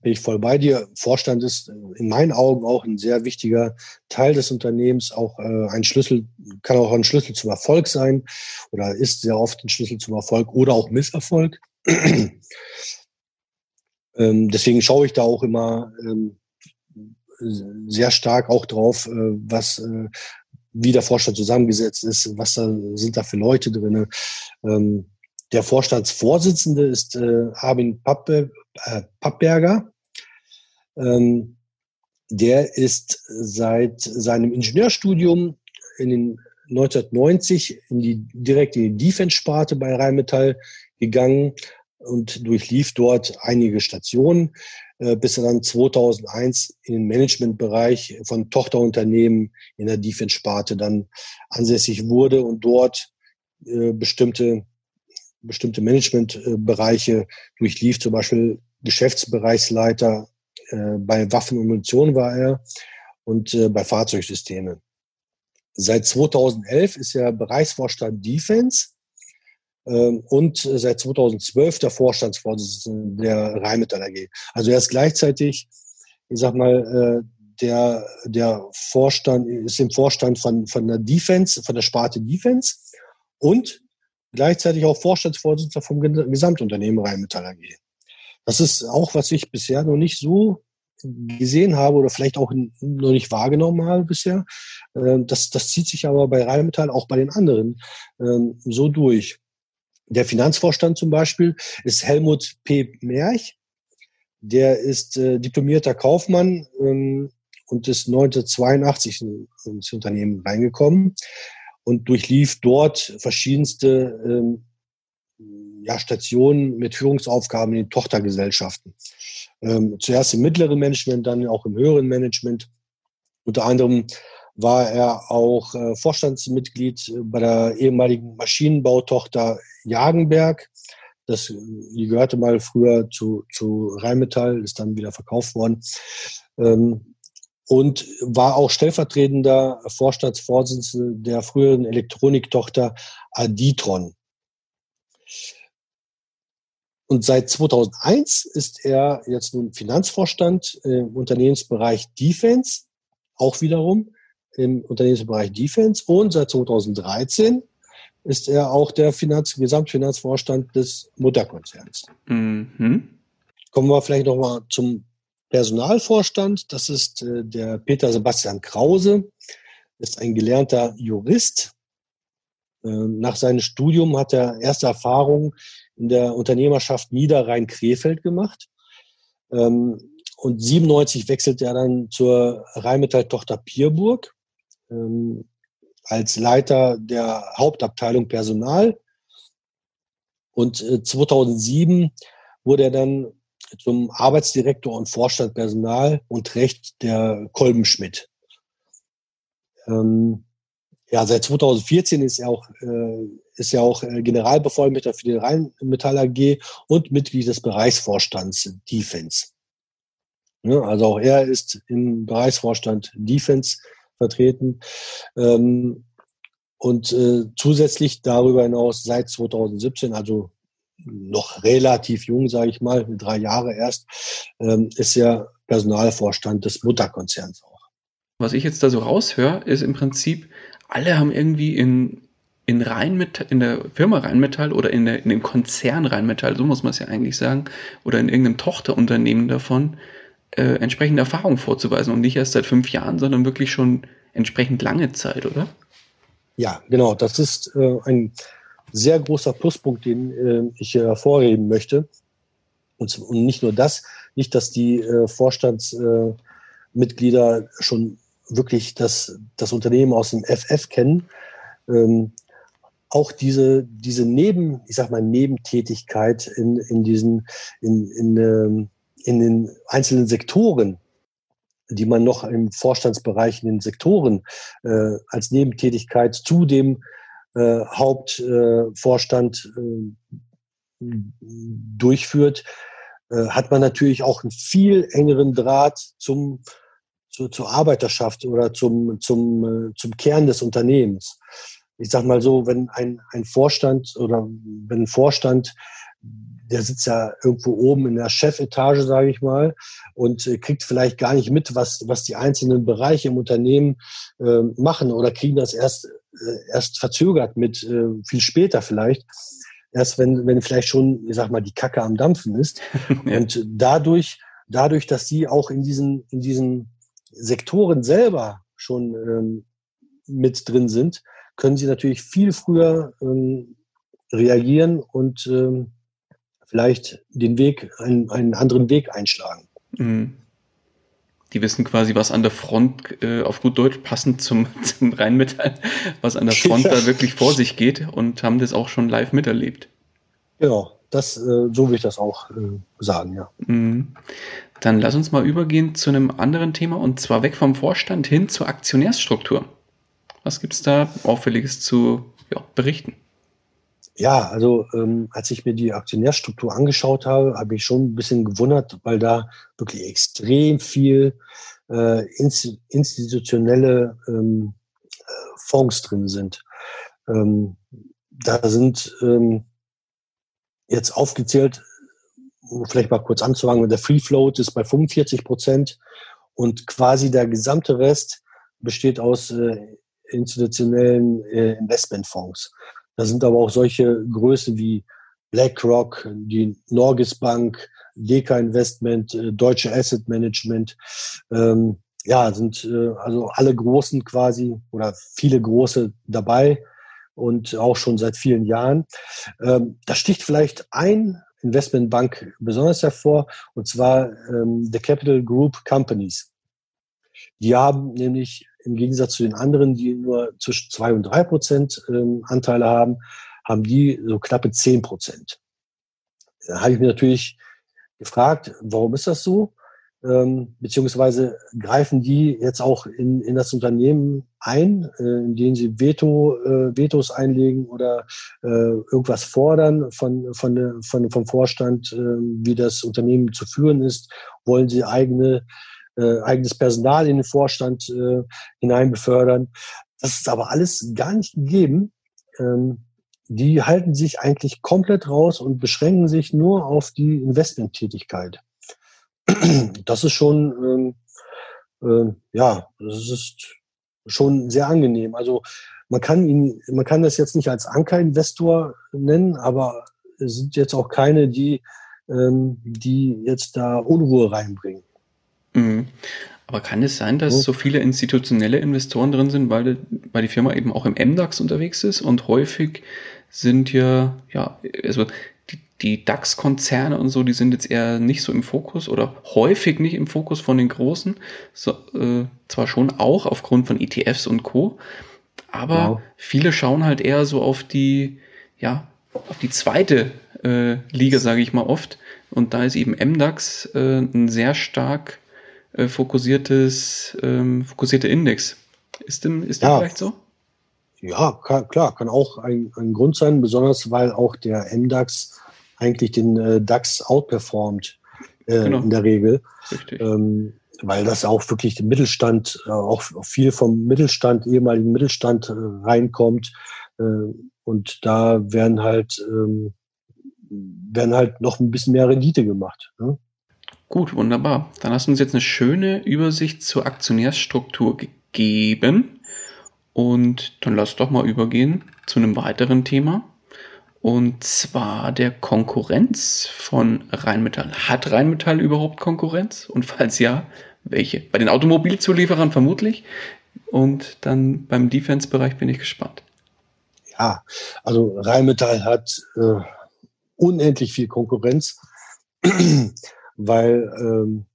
bin ich voll bei dir. Vorstand ist in meinen Augen auch ein sehr wichtiger Teil des Unternehmens, auch äh, ein Schlüssel, kann auch ein Schlüssel zum Erfolg sein oder ist sehr oft ein Schlüssel zum Erfolg oder auch Misserfolg. ähm, deswegen schaue ich da auch immer ähm, sehr stark auch drauf, äh, was äh, wie der Vorstand zusammengesetzt ist, was da sind da für Leute drin. Ähm, der Vorstandsvorsitzende ist äh, Armin Pappe, äh, Pappberger. Ähm, der ist seit seinem Ingenieurstudium in den 1990 in die, direkt in die Defense-Sparte bei Rheinmetall gegangen und durchlief dort einige Stationen, äh, bis er dann 2001 in den Managementbereich von Tochterunternehmen in der Defense-Sparte dann ansässig wurde und dort äh, bestimmte, bestimmte Managementbereiche durchlief, zum Beispiel Geschäftsbereichsleiter äh, bei Waffen und Munition war er und bei Fahrzeugsystemen. Seit 2011 ist er Bereichsvorstand Defense und seit 2012 der Vorstandsvorsitzende der Rheinmetall AG. Also er ist gleichzeitig, ich sag mal, äh, der, der Vorstand, ist im Vorstand von, von der Defense, von der Sparte Defense und gleichzeitig auch Vorstandsvorsitzender vom Gesamtunternehmen Rheinmetall AG. Das ist auch, was ich bisher noch nicht so gesehen habe oder vielleicht auch noch nicht wahrgenommen habe bisher. Ähm, das, das zieht sich aber bei Rheinmetall auch bei den anderen ähm, so durch. Der Finanzvorstand zum Beispiel ist Helmut P. Merch. Der ist äh, diplomierter Kaufmann ähm, und ist 1982 ins Unternehmen reingekommen und durchlief dort verschiedenste ähm, ja, Stationen mit Führungsaufgaben in den Tochtergesellschaften. Ähm, zuerst im mittleren Management, dann auch im höheren Management. Unter anderem war er auch äh, Vorstandsmitglied bei der ehemaligen Maschinenbautochter Jagenberg. Das, die gehörte mal früher zu, zu Rheinmetall, ist dann wieder verkauft worden. Ähm, und war auch stellvertretender Vorstandsvorsitzender der früheren Elektroniktochter Aditron. Und seit 2001 ist er jetzt nun Finanzvorstand im Unternehmensbereich Defense, auch wiederum im Unternehmensbereich Defense. Und seit 2013 ist er auch der Finanz Gesamtfinanzvorstand des Mutterkonzerns. Mhm. Kommen wir vielleicht noch mal zum Personalvorstand. Das ist äh, der Peter Sebastian Krause, ist ein gelernter Jurist. Äh, nach seinem Studium hat er erste Erfahrungen in der Unternehmerschaft Niederrhein-Krefeld gemacht. Ähm, und 97 wechselte er dann zur Rheinmetall-Tochter Pierburg ähm, als Leiter der Hauptabteilung Personal. Und 2007 äh, wurde er dann zum Arbeitsdirektor und Vorstand Personal und Recht der Kolbenschmidt. Ähm, Ja, seit 2014 ist er auch, äh, ist er auch äh, Generalbevollmächtiger für die Rheinmetall AG und Mitglied des Bereichsvorstands Defense. Ja, also auch er ist im Bereichsvorstand Defense vertreten. Ähm, und äh, zusätzlich darüber hinaus seit 2017, also noch relativ jung, sage ich mal, drei Jahre erst, ähm, ist er Personalvorstand des Mutterkonzerns auch. Was ich jetzt da so raushöre, ist im Prinzip, alle haben irgendwie in, in Rheinmetall, in der Firma Rheinmetall oder in, der, in dem Konzern Rheinmetall, so muss man es ja eigentlich sagen, oder in irgendeinem Tochterunternehmen davon, äh, entsprechende Erfahrung vorzuweisen und nicht erst seit fünf Jahren, sondern wirklich schon entsprechend lange Zeit, oder? Ja, genau. Das ist äh, ein sehr großer Pluspunkt, den äh, ich hervorheben möchte. Und, und, nicht nur das, nicht, dass die äh, Vorstandsmitglieder schon wirklich das, das Unternehmen aus dem FF kennen. Ähm, auch diese, diese Neben, ich sag mal, Nebentätigkeit in, in diesen, in, in, ähm, in den einzelnen Sektoren, die man noch im Vorstandsbereich in den Sektoren äh, als Nebentätigkeit zu dem äh, Hauptvorstand äh, durchführt, äh, hat man natürlich auch einen viel engeren Draht zum, zu, zur Arbeiterschaft oder zum, zum, äh, zum Kern des Unternehmens. Ich sag mal so, wenn ein, ein Vorstand oder wenn ein Vorstand der sitzt ja irgendwo oben in der Chefetage, sage ich mal, und äh, kriegt vielleicht gar nicht mit, was, was die einzelnen Bereiche im Unternehmen äh, machen oder kriegen das erst, äh, erst verzögert mit, äh, viel später vielleicht. Erst wenn, wenn vielleicht schon, ich sag mal, die Kacke am Dampfen ist. ja. Und dadurch, dadurch, dass sie auch in diesen, in diesen Sektoren selber schon ähm, mit drin sind, können sie natürlich viel früher ähm, reagieren und ähm, vielleicht den Weg, einen, einen anderen Weg einschlagen. Mhm. Die wissen quasi, was an der Front, äh, auf gut Deutsch passend zum, zum Rheinmetall, was an der Front ja. da wirklich vor sich geht und haben das auch schon live miterlebt. Genau, das, äh, so will ich das auch äh, sagen, ja. Mhm. Dann lass uns mal übergehen zu einem anderen Thema und zwar weg vom Vorstand hin zur Aktionärsstruktur. Was gibt es da Auffälliges zu ja, berichten? Ja, also ähm, als ich mir die Aktionärstruktur angeschaut habe, habe ich schon ein bisschen gewundert, weil da wirklich extrem viel äh, institutionelle ähm, äh, Fonds drin sind. Ähm, da sind ähm, jetzt aufgezählt, um vielleicht mal kurz anzufangen, der Free Float ist bei 45 Prozent und quasi der gesamte Rest besteht aus äh, institutionellen äh, Investmentfonds. Da sind aber auch solche Größen wie BlackRock, die Norges Bank, Deka Investment, äh, Deutsche Asset Management. Ähm, ja, sind äh, also alle großen quasi oder viele große dabei und auch schon seit vielen Jahren. Ähm, da sticht vielleicht ein Investmentbank besonders hervor, und zwar ähm, The Capital Group Companies. Die haben nämlich im Gegensatz zu den anderen, die nur zwischen zwei und drei Prozent ähm, Anteile haben, haben die so knappe zehn Prozent. Da habe ich mir natürlich gefragt, warum ist das so? Ähm, beziehungsweise greifen die jetzt auch in, in das Unternehmen ein, äh, indem sie Veto, äh, Vetos einlegen oder äh, irgendwas fordern von, von, von, vom Vorstand, äh, wie das Unternehmen zu führen ist? Wollen sie eigene äh, eigenes Personal in den Vorstand äh, hinein befördern. Das ist aber alles gar nicht gegeben. Ähm, die halten sich eigentlich komplett raus und sich nur auf die Investmenttätigkeit. Das ist schon, ähm, äh, ja, das ist schon sehr angenehm. Also man kann ihn, man kann das jetzt nicht als Ankerinvestor nennen, aber es sind jetzt auch keine, die, ähm, die jetzt da Unruhe reinbringen. Mhm. Aber kann es sein, dass so viele institutionelle Investoren drin sind, weil, weil die Firma eben auch im MDAX unterwegs ist und häufig sind ja, ja, also die, die DAX-Konzerne und so, die sind jetzt eher nicht so im Fokus oder häufig nicht im Fokus von den Großen. So, äh, zwar schon auch aufgrund von ETFs und Co., aber wow. viele schauen halt eher so auf die, ja, auf die zweite äh, Liga, sage ich mal oft. Und da ist eben MDAX äh, ein sehr stark äh, fokussiertes, ähm, fokussierte Index. Ist dem, ist ja. vielleicht so? Ja, kann, klar, kann auch ein, ein Grund sein, besonders weil auch der MDAX eigentlich den äh, DAX outperformt äh, genau. in der Regel. Ähm, weil das auch wirklich den Mittelstand, äh, auch viel vom Mittelstand, ehemaligen Mittelstand äh, reinkommt. Äh, und da werden halt, ähm, werden halt noch ein bisschen mehr Rendite gemacht. Ne? Gut, wunderbar. Dann hast du uns jetzt eine schöne Übersicht zur Aktionärsstruktur gegeben. Und dann lass doch mal übergehen zu einem weiteren Thema. Und zwar der Konkurrenz von Rheinmetall. Hat Rheinmetall überhaupt Konkurrenz? Und falls ja, welche? Bei den Automobilzulieferern vermutlich. Und dann beim Defense-Bereich bin ich gespannt. Ja, also Rheinmetall hat äh, unendlich viel Konkurrenz, weil ähm,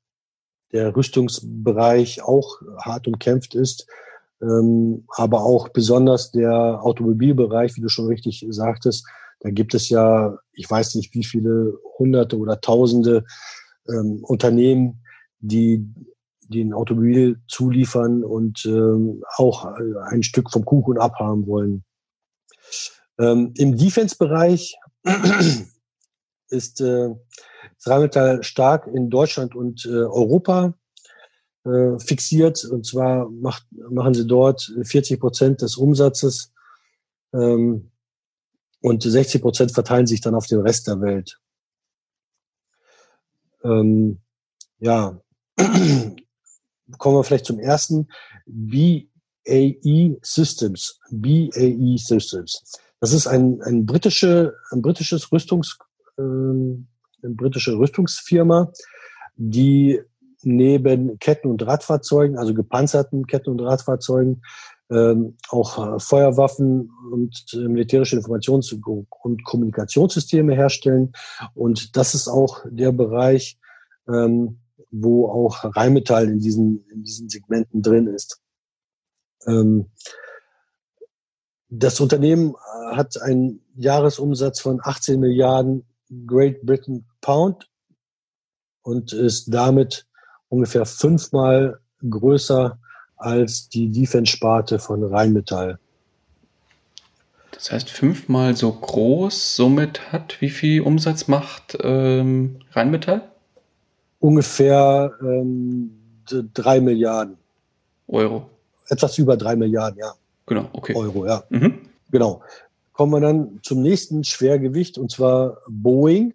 der Rüstungsbereich auch hart umkämpft ist, ähm, aber auch besonders der Automobilbereich, wie du schon richtig sagtest, da gibt es ja, ich weiß nicht, wie viele Hunderte oder Tausende ähm, Unternehmen, die den Automobil zuliefern und ähm, auch ein Stück vom Kuchen abhaben wollen. Ähm, Im Defense-Bereich ist äh, Rheinmetall stark in Deutschland und äh, Europa äh, fixiert. Und zwar macht, machen sie dort 40 Prozent des Umsatzes ähm, und 60 Prozent verteilen sich dann auf den Rest der Welt. Ähm, ja, kommen wir vielleicht zum ersten. BAE Systems. BAE Systems. Das ist ein, ein, britische, ein britisches Rüstungs, äh, eine britische Rüstungsfirma, die neben Ketten- und Radfahrzeugen, also gepanzerten Ketten- und Radfahrzeugen, ähm, auch äh, Feuerwaffen und äh, militärische Informations- und Kommunikationssysteme herstellen. Und das ist auch der Bereich, ähm, wo auch Rheinmetall in diesen, in diesen Segmenten drin ist. Ähm, das Unternehmen äh, hat einen Jahresumsatz von 18 Milliarden Great Britain Pound und ist damit ungefähr fünfmal größer als die Defense-Sparte von Rheinmetall. Das heißt fünfmal so groß, somit hat wie viel Umsatz macht ähm, Rheinmetall? Ungefähr ähm, drei Milliarden. Euro. Etwas über drei Milliarden, ja. Genau, okay. Euro, ja. Mhm. Genau. Kommen wir dann zum nächsten Schwergewicht und zwar Boeing.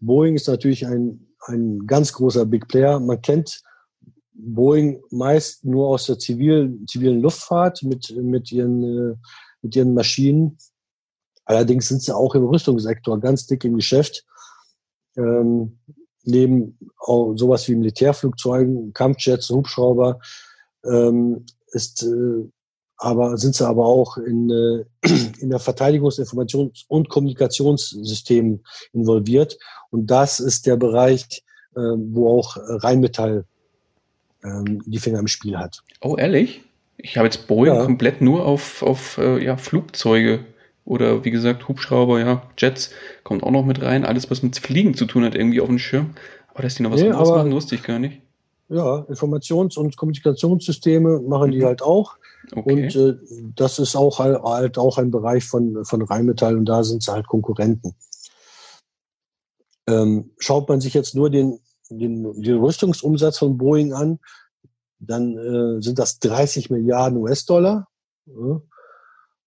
Boeing ist natürlich ein, ein ganz großer Big Player. Man kennt Boeing meist nur aus der zivilen, zivilen Luftfahrt mit, mit, ihren, äh, mit ihren Maschinen. Allerdings sind sie auch im Rüstungssektor ganz dick im Geschäft. Ähm, neben sowas wie Militärflugzeugen, Kampfjets, Hubschrauber, ähm, ist, äh, aber sind sie aber auch in, äh, in der Verteidigungsinformations- und Kommunikationssystemen involviert. Und das ist der Bereich, äh, wo auch Rheinmetall ähm, die Finger im Spiel hat. Oh, ehrlich? Ich habe jetzt Boeing ja. komplett nur auf, auf äh, ja, Flugzeuge oder wie gesagt Hubschrauber, ja, Jets kommt auch noch mit rein. Alles, was mit Fliegen zu tun hat, irgendwie auf dem Schirm. Aber dass die noch was nee, anderes machen, wusste ich gar nicht. Ja, Informations- und Kommunikationssysteme machen die mhm. halt auch. Okay. Und äh, das ist auch halt, halt auch ein Bereich von, von Rheinmetall und da sind sie halt Konkurrenten. Ähm, schaut man sich jetzt nur den den, den Rüstungsumsatz von Boeing an, dann äh, sind das 30 Milliarden US-Dollar. Ja.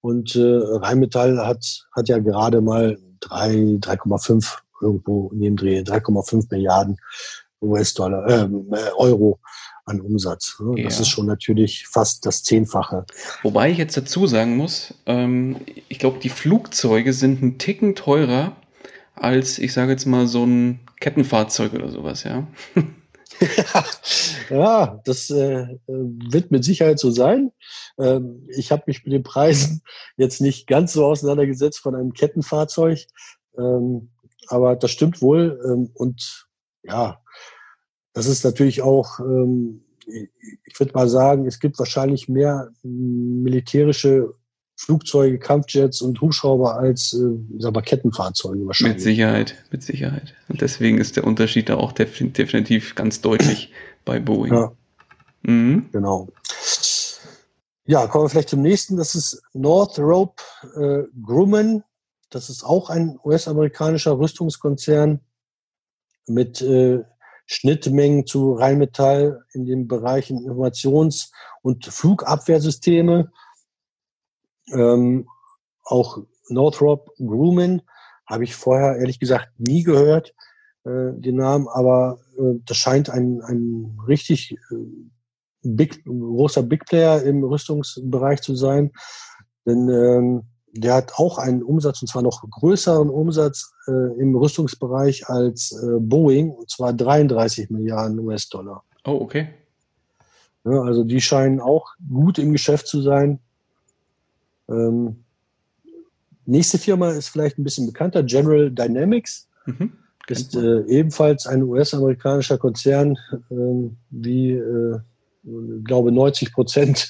Und äh, Rheinmetall hat, hat ja gerade mal 3,5 irgendwo dem Dreh, 3,5 Milliarden US-Dollar, äh, Euro an Umsatz. Ja. Das ist schon natürlich fast das Zehnfache. Wobei ich jetzt dazu sagen muss, ähm, ich glaube, die Flugzeuge sind ein Ticken teurer als, ich sage jetzt mal, so ein Kettenfahrzeug oder sowas, ja. ja, das äh, wird mit Sicherheit so sein. Ähm, ich habe mich mit den Preisen jetzt nicht ganz so auseinandergesetzt von einem Kettenfahrzeug, ähm, aber das stimmt wohl. Ähm, und ja, das ist natürlich auch, ähm, ich würde mal sagen, es gibt wahrscheinlich mehr militärische Flugzeuge, Kampfjets und Hubschrauber als äh, mal, Kettenfahrzeuge wahrscheinlich. Mit Sicherheit, mit Sicherheit. Und deswegen ist der Unterschied da auch definitiv ganz deutlich bei Boeing. Ja. Mhm. Genau. Ja, kommen wir vielleicht zum nächsten. Das ist Northrop äh, Grumman. Das ist auch ein US-amerikanischer Rüstungskonzern mit äh, Schnittmengen zu Rheinmetall in den Bereichen Informations- und Flugabwehrsysteme. Ähm, auch Northrop Grumman habe ich vorher ehrlich gesagt nie gehört, äh, den Namen, aber äh, das scheint ein, ein richtig äh, big, großer Big Player im Rüstungsbereich zu sein. Denn ähm, der hat auch einen Umsatz, und zwar noch größeren Umsatz äh, im Rüstungsbereich als äh, Boeing, und zwar 33 Milliarden US-Dollar. Oh, okay. Ja, also die scheinen auch gut im Geschäft zu sein. Ähm, nächste Firma ist vielleicht ein bisschen bekannter, General Dynamics. Mhm. Ist äh, ebenfalls ein US-amerikanischer Konzern, äh, wie, äh, glaube 90 Prozent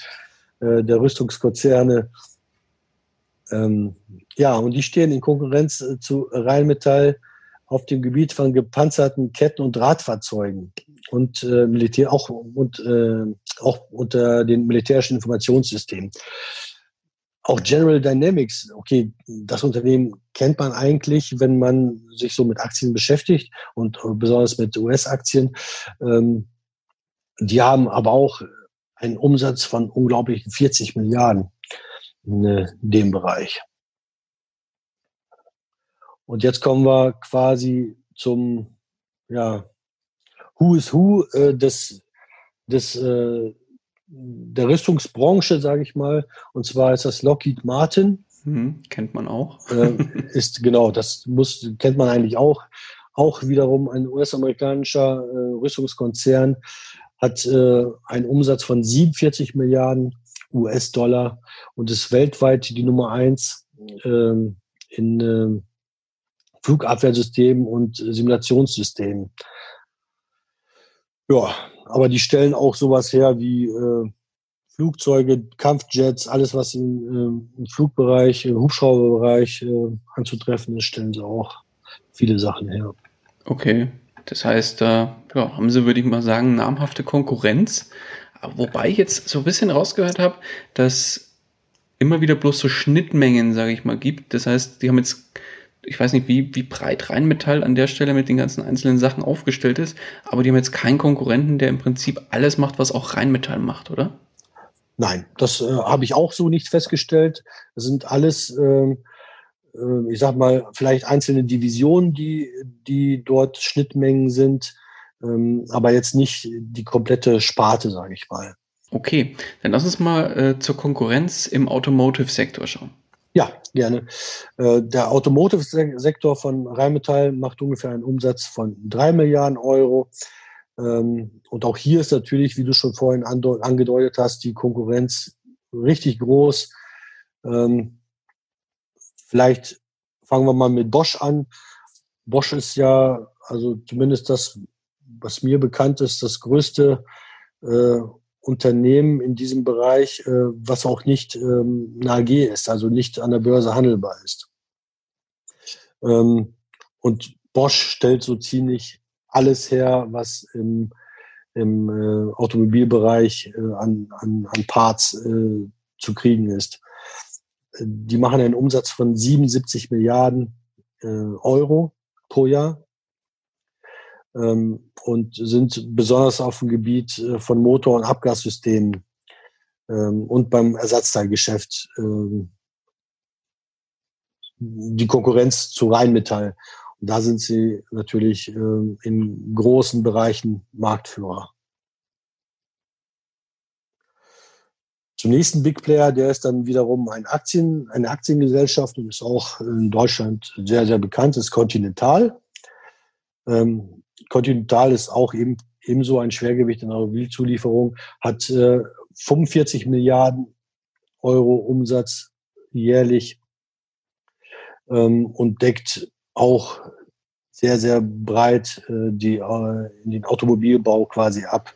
äh, der Rüstungskonzerne ähm, ja, und die stehen in Konkurrenz äh, zu Rheinmetall auf dem Gebiet von gepanzerten Ketten- und Drahtfahrzeugen und äh, Militär auch und äh, auch unter den militärischen Informationssystemen. Auch General Dynamics, okay, das Unternehmen kennt man eigentlich, wenn man sich so mit Aktien beschäftigt und äh, besonders mit US-Aktien. Ähm, die haben aber auch einen Umsatz von unglaublichen 40 Milliarden in äh, dem Bereich. Und jetzt kommen wir quasi zum ja, Who is Who äh, des, des, äh, der Rüstungsbranche, sage ich mal. Und zwar ist das Lockheed Martin. Hm, kennt man auch. äh, ist genau, das muss kennt man eigentlich auch. Auch wiederum ein US-amerikanischer äh, Rüstungskonzern hat äh, einen Umsatz von 47 Milliarden US-Dollar und ist weltweit die Nummer eins ähm, in ähm, Flugabwehrsystemen und Simulationssystemen. Ja, aber die stellen auch sowas her wie äh, Flugzeuge, Kampfjets, alles was im, äh, im Flugbereich, im Hubschrauberbereich äh, anzutreffen ist, stellen sie auch viele Sachen her. Okay, das heißt, äh, ja, haben sie, würde ich mal sagen, namhafte Konkurrenz. Wobei ich jetzt so ein bisschen rausgehört habe, dass immer wieder bloß so Schnittmengen, sage ich mal, gibt. Das heißt, die haben jetzt, ich weiß nicht, wie, wie breit Rheinmetall an der Stelle mit den ganzen einzelnen Sachen aufgestellt ist, aber die haben jetzt keinen Konkurrenten, der im Prinzip alles macht, was auch Rheinmetall macht, oder? Nein, das äh, habe ich auch so nicht festgestellt. Das sind alles, äh, äh, ich sag mal, vielleicht einzelne Divisionen, die, die dort Schnittmengen sind ähm, aber jetzt nicht die komplette Sparte, sage ich mal. Okay, dann lass uns mal äh, zur Konkurrenz im Automotive-Sektor schauen. Ja, gerne. Äh, der Automotive-Sektor von Rheinmetall macht ungefähr einen Umsatz von drei Milliarden Euro. Ähm, und auch hier ist natürlich, wie du schon vorhin angedeutet hast, die Konkurrenz richtig groß. Ähm, vielleicht fangen wir mal mit Bosch an. Bosch ist ja, also zumindest das, was mir bekannt ist, das größte äh, Unternehmen in diesem Bereich, äh, was auch nicht ähm, eine AG ist, also nicht an der Börse handelbar ist. Ähm, und Bosch stellt so ziemlich alles her, was im, im äh, Automobilbereich äh, an, an, an Parts äh, zu kriegen ist. Die machen einen Umsatz von 77 Milliarden äh, Euro pro Jahr ähm, und sind besonders auf dem Gebiet äh, von Motor- und Abgassystemen ähm, und beim Ersatzteilgeschäft ähm, die Konkurrenz zu Rheinmetall. Und da sind sie natürlich ähm, in großen Bereichen Marktführer. Zum nächsten Big Player, der ist dann wiederum ein Aktien, eine Aktiengesellschaft und ist auch in Deutschland sehr, sehr bekannt, ist Continental. Ähm, Continental ist auch eben, ebenso ein Schwergewicht in der Automobilzulieferung, hat äh, 45 Milliarden Euro Umsatz jährlich ähm, und deckt auch sehr, sehr breit äh, die, äh, den Automobilbau quasi ab.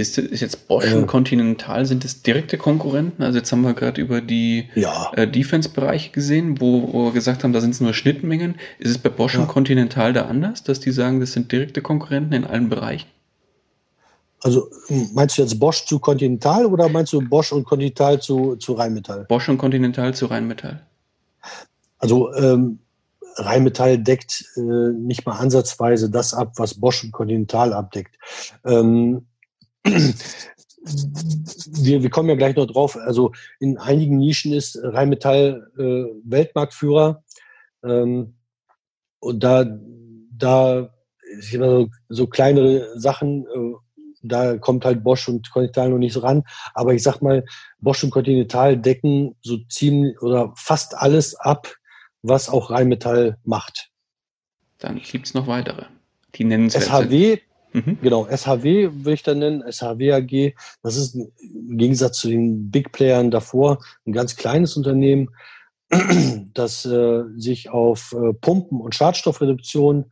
Ist, ist jetzt Bosch und Continental, sind das direkte Konkurrenten? Also jetzt haben wir gerade über die ja. äh, Defense-Bereiche gesehen, wo, wo, wir gesagt haben, da sind es nur Schnittmengen. Ist es bei Bosch ja. und Continental da anders, dass die sagen, das sind direkte Konkurrenten in allen Bereichen? Also meinst du jetzt Bosch zu Continental oder meinst du Bosch und Continental zu, zu Rheinmetall? Bosch und Continental zu Rheinmetall. Also ähm, Rheinmetall deckt äh, nicht mal ansatzweise das ab, was Bosch und Continental abdeckt. Ähm, wir, wir kommen ja gleich noch drauf. Also in einigen Nischen ist Rheinmetall äh, Weltmarktführer. Ähm, und da, da so, so kleinere Sachen, äh, da kommt halt Bosch und Continental noch nicht so ran. Aber ich sag mal, Bosch und Continental decken so ziemlich oder fast alles ab, was auch Rheinmetall macht. Dann gibt's noch weitere. Die nennen es SHW, mhm. genau, SHW würde ich dann nennen, SHW AG. Das ist im Gegensatz zu den Big Playern davor ein ganz kleines Unternehmen, das äh, sich auf äh, Pumpen und Schadstoffreduktion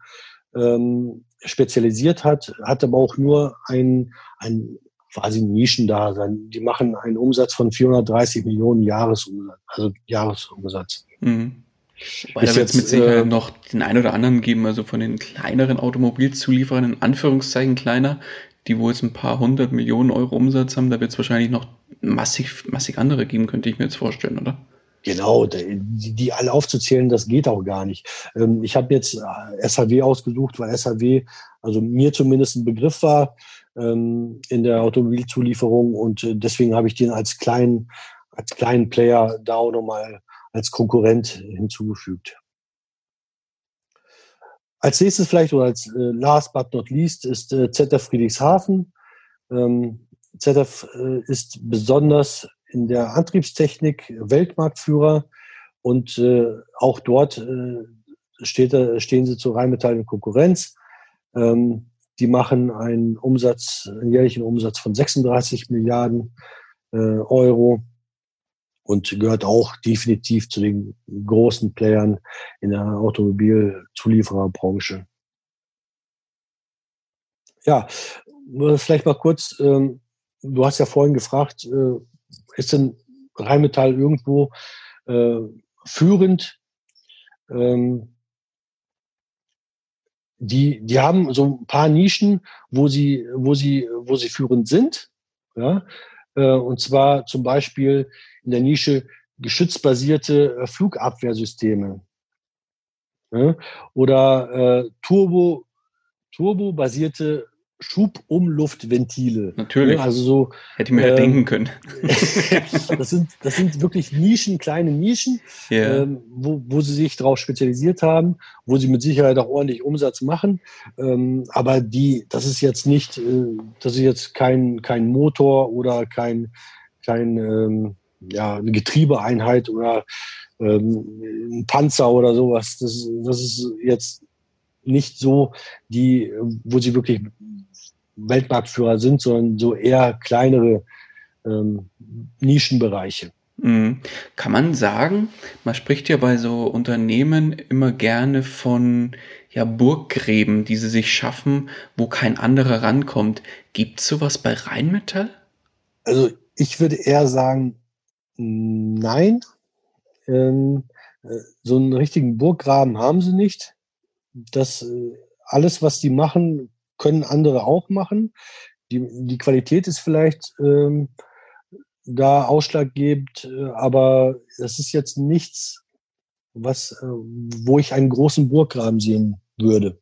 ähm, spezialisiert hat, hat aber auch nur ein, ein quasi Nischendasein. Die machen einen Umsatz von 430 Millionen Jahresumsatz, also Jahresumsatz. Mhm. Weil da wird es mit Sicherheit äh, noch den einen oder anderen geben, also von den kleineren Automobilzulieferern, in Anführungszeichen kleiner, die wo jetzt ein paar hundert Millionen Euro Umsatz haben, da wird es wahrscheinlich noch massig, massig andere geben, könnte ich mir jetzt vorstellen, oder? Genau, die, die alle aufzuzählen, das geht auch gar nicht. Ähm, ich habe jetzt äh, SHW ausgesucht, weil SHW, also mir zumindest ein Begriff war ähm, in der Automobilzulieferung und äh, deswegen habe ich den als kleinen, als kleinen Player da auch nochmal als Konkurrent hinzugefügt. Als nächstes vielleicht oder als äh, last but not least ist äh, ZF Friedrichshafen. Ähm, ZF äh, ist besonders in der Antriebstechnik Weltmarktführer und äh, auch dort äh, steht, stehen sie zu Rheinmetall in Konkurrenz. Ähm, die machen einen Umsatz, einen jährlichen Umsatz von 36 Milliarden äh, Euro und gehört auch definitiv zu den großen Playern in der Automobilzuliefererbranche. Ja, vielleicht mal kurz, ähm, du hast ja vorhin gefragt, äh, ist denn Rheinmetall irgendwo äh, führend? Ähm, die, die haben so ein paar Nischen, wo sie, wo sie, wo sie führend sind. Ja? Äh, und zwar zum Beispiel in der Nische geschützbasierte äh, Flugabwehrsysteme ja? oder äh, Turbo, turbobasierte Schubumluftventile. Natürlich. Also so. Hätte ich mir ähm, ja denken können. das sind, das sind wirklich Nischen, kleine Nischen, yeah. ähm, wo, wo sie sich darauf spezialisiert haben, wo sie mit Sicherheit auch ordentlich Umsatz machen. Ähm, aber die, das ist jetzt nicht, äh, das ist jetzt kein, kein Motor oder kein, kein, ähm, ja, eine Getriebeeinheit oder ähm, ein Panzer oder sowas. Das, das ist jetzt nicht so die, wo sie wirklich Weltmarktführer sind, sondern so eher kleinere ähm, Nischenbereiche. Mhm. Kann man sagen, man spricht ja bei so Unternehmen immer gerne von ja, Burggräben, die sie sich schaffen, wo kein anderer rankommt. Gibt es sowas bei Rheinmetall? Also ich würde eher sagen, nein. Ähm, äh, so einen richtigen Burggraben haben sie nicht. Das äh, alles, was die machen, können andere auch machen. Die, die Qualität ist vielleicht ähm, da ausschlaggebend, äh, aber das ist jetzt nichts, was, äh, wo ich einen großen Burggraben sehen würde.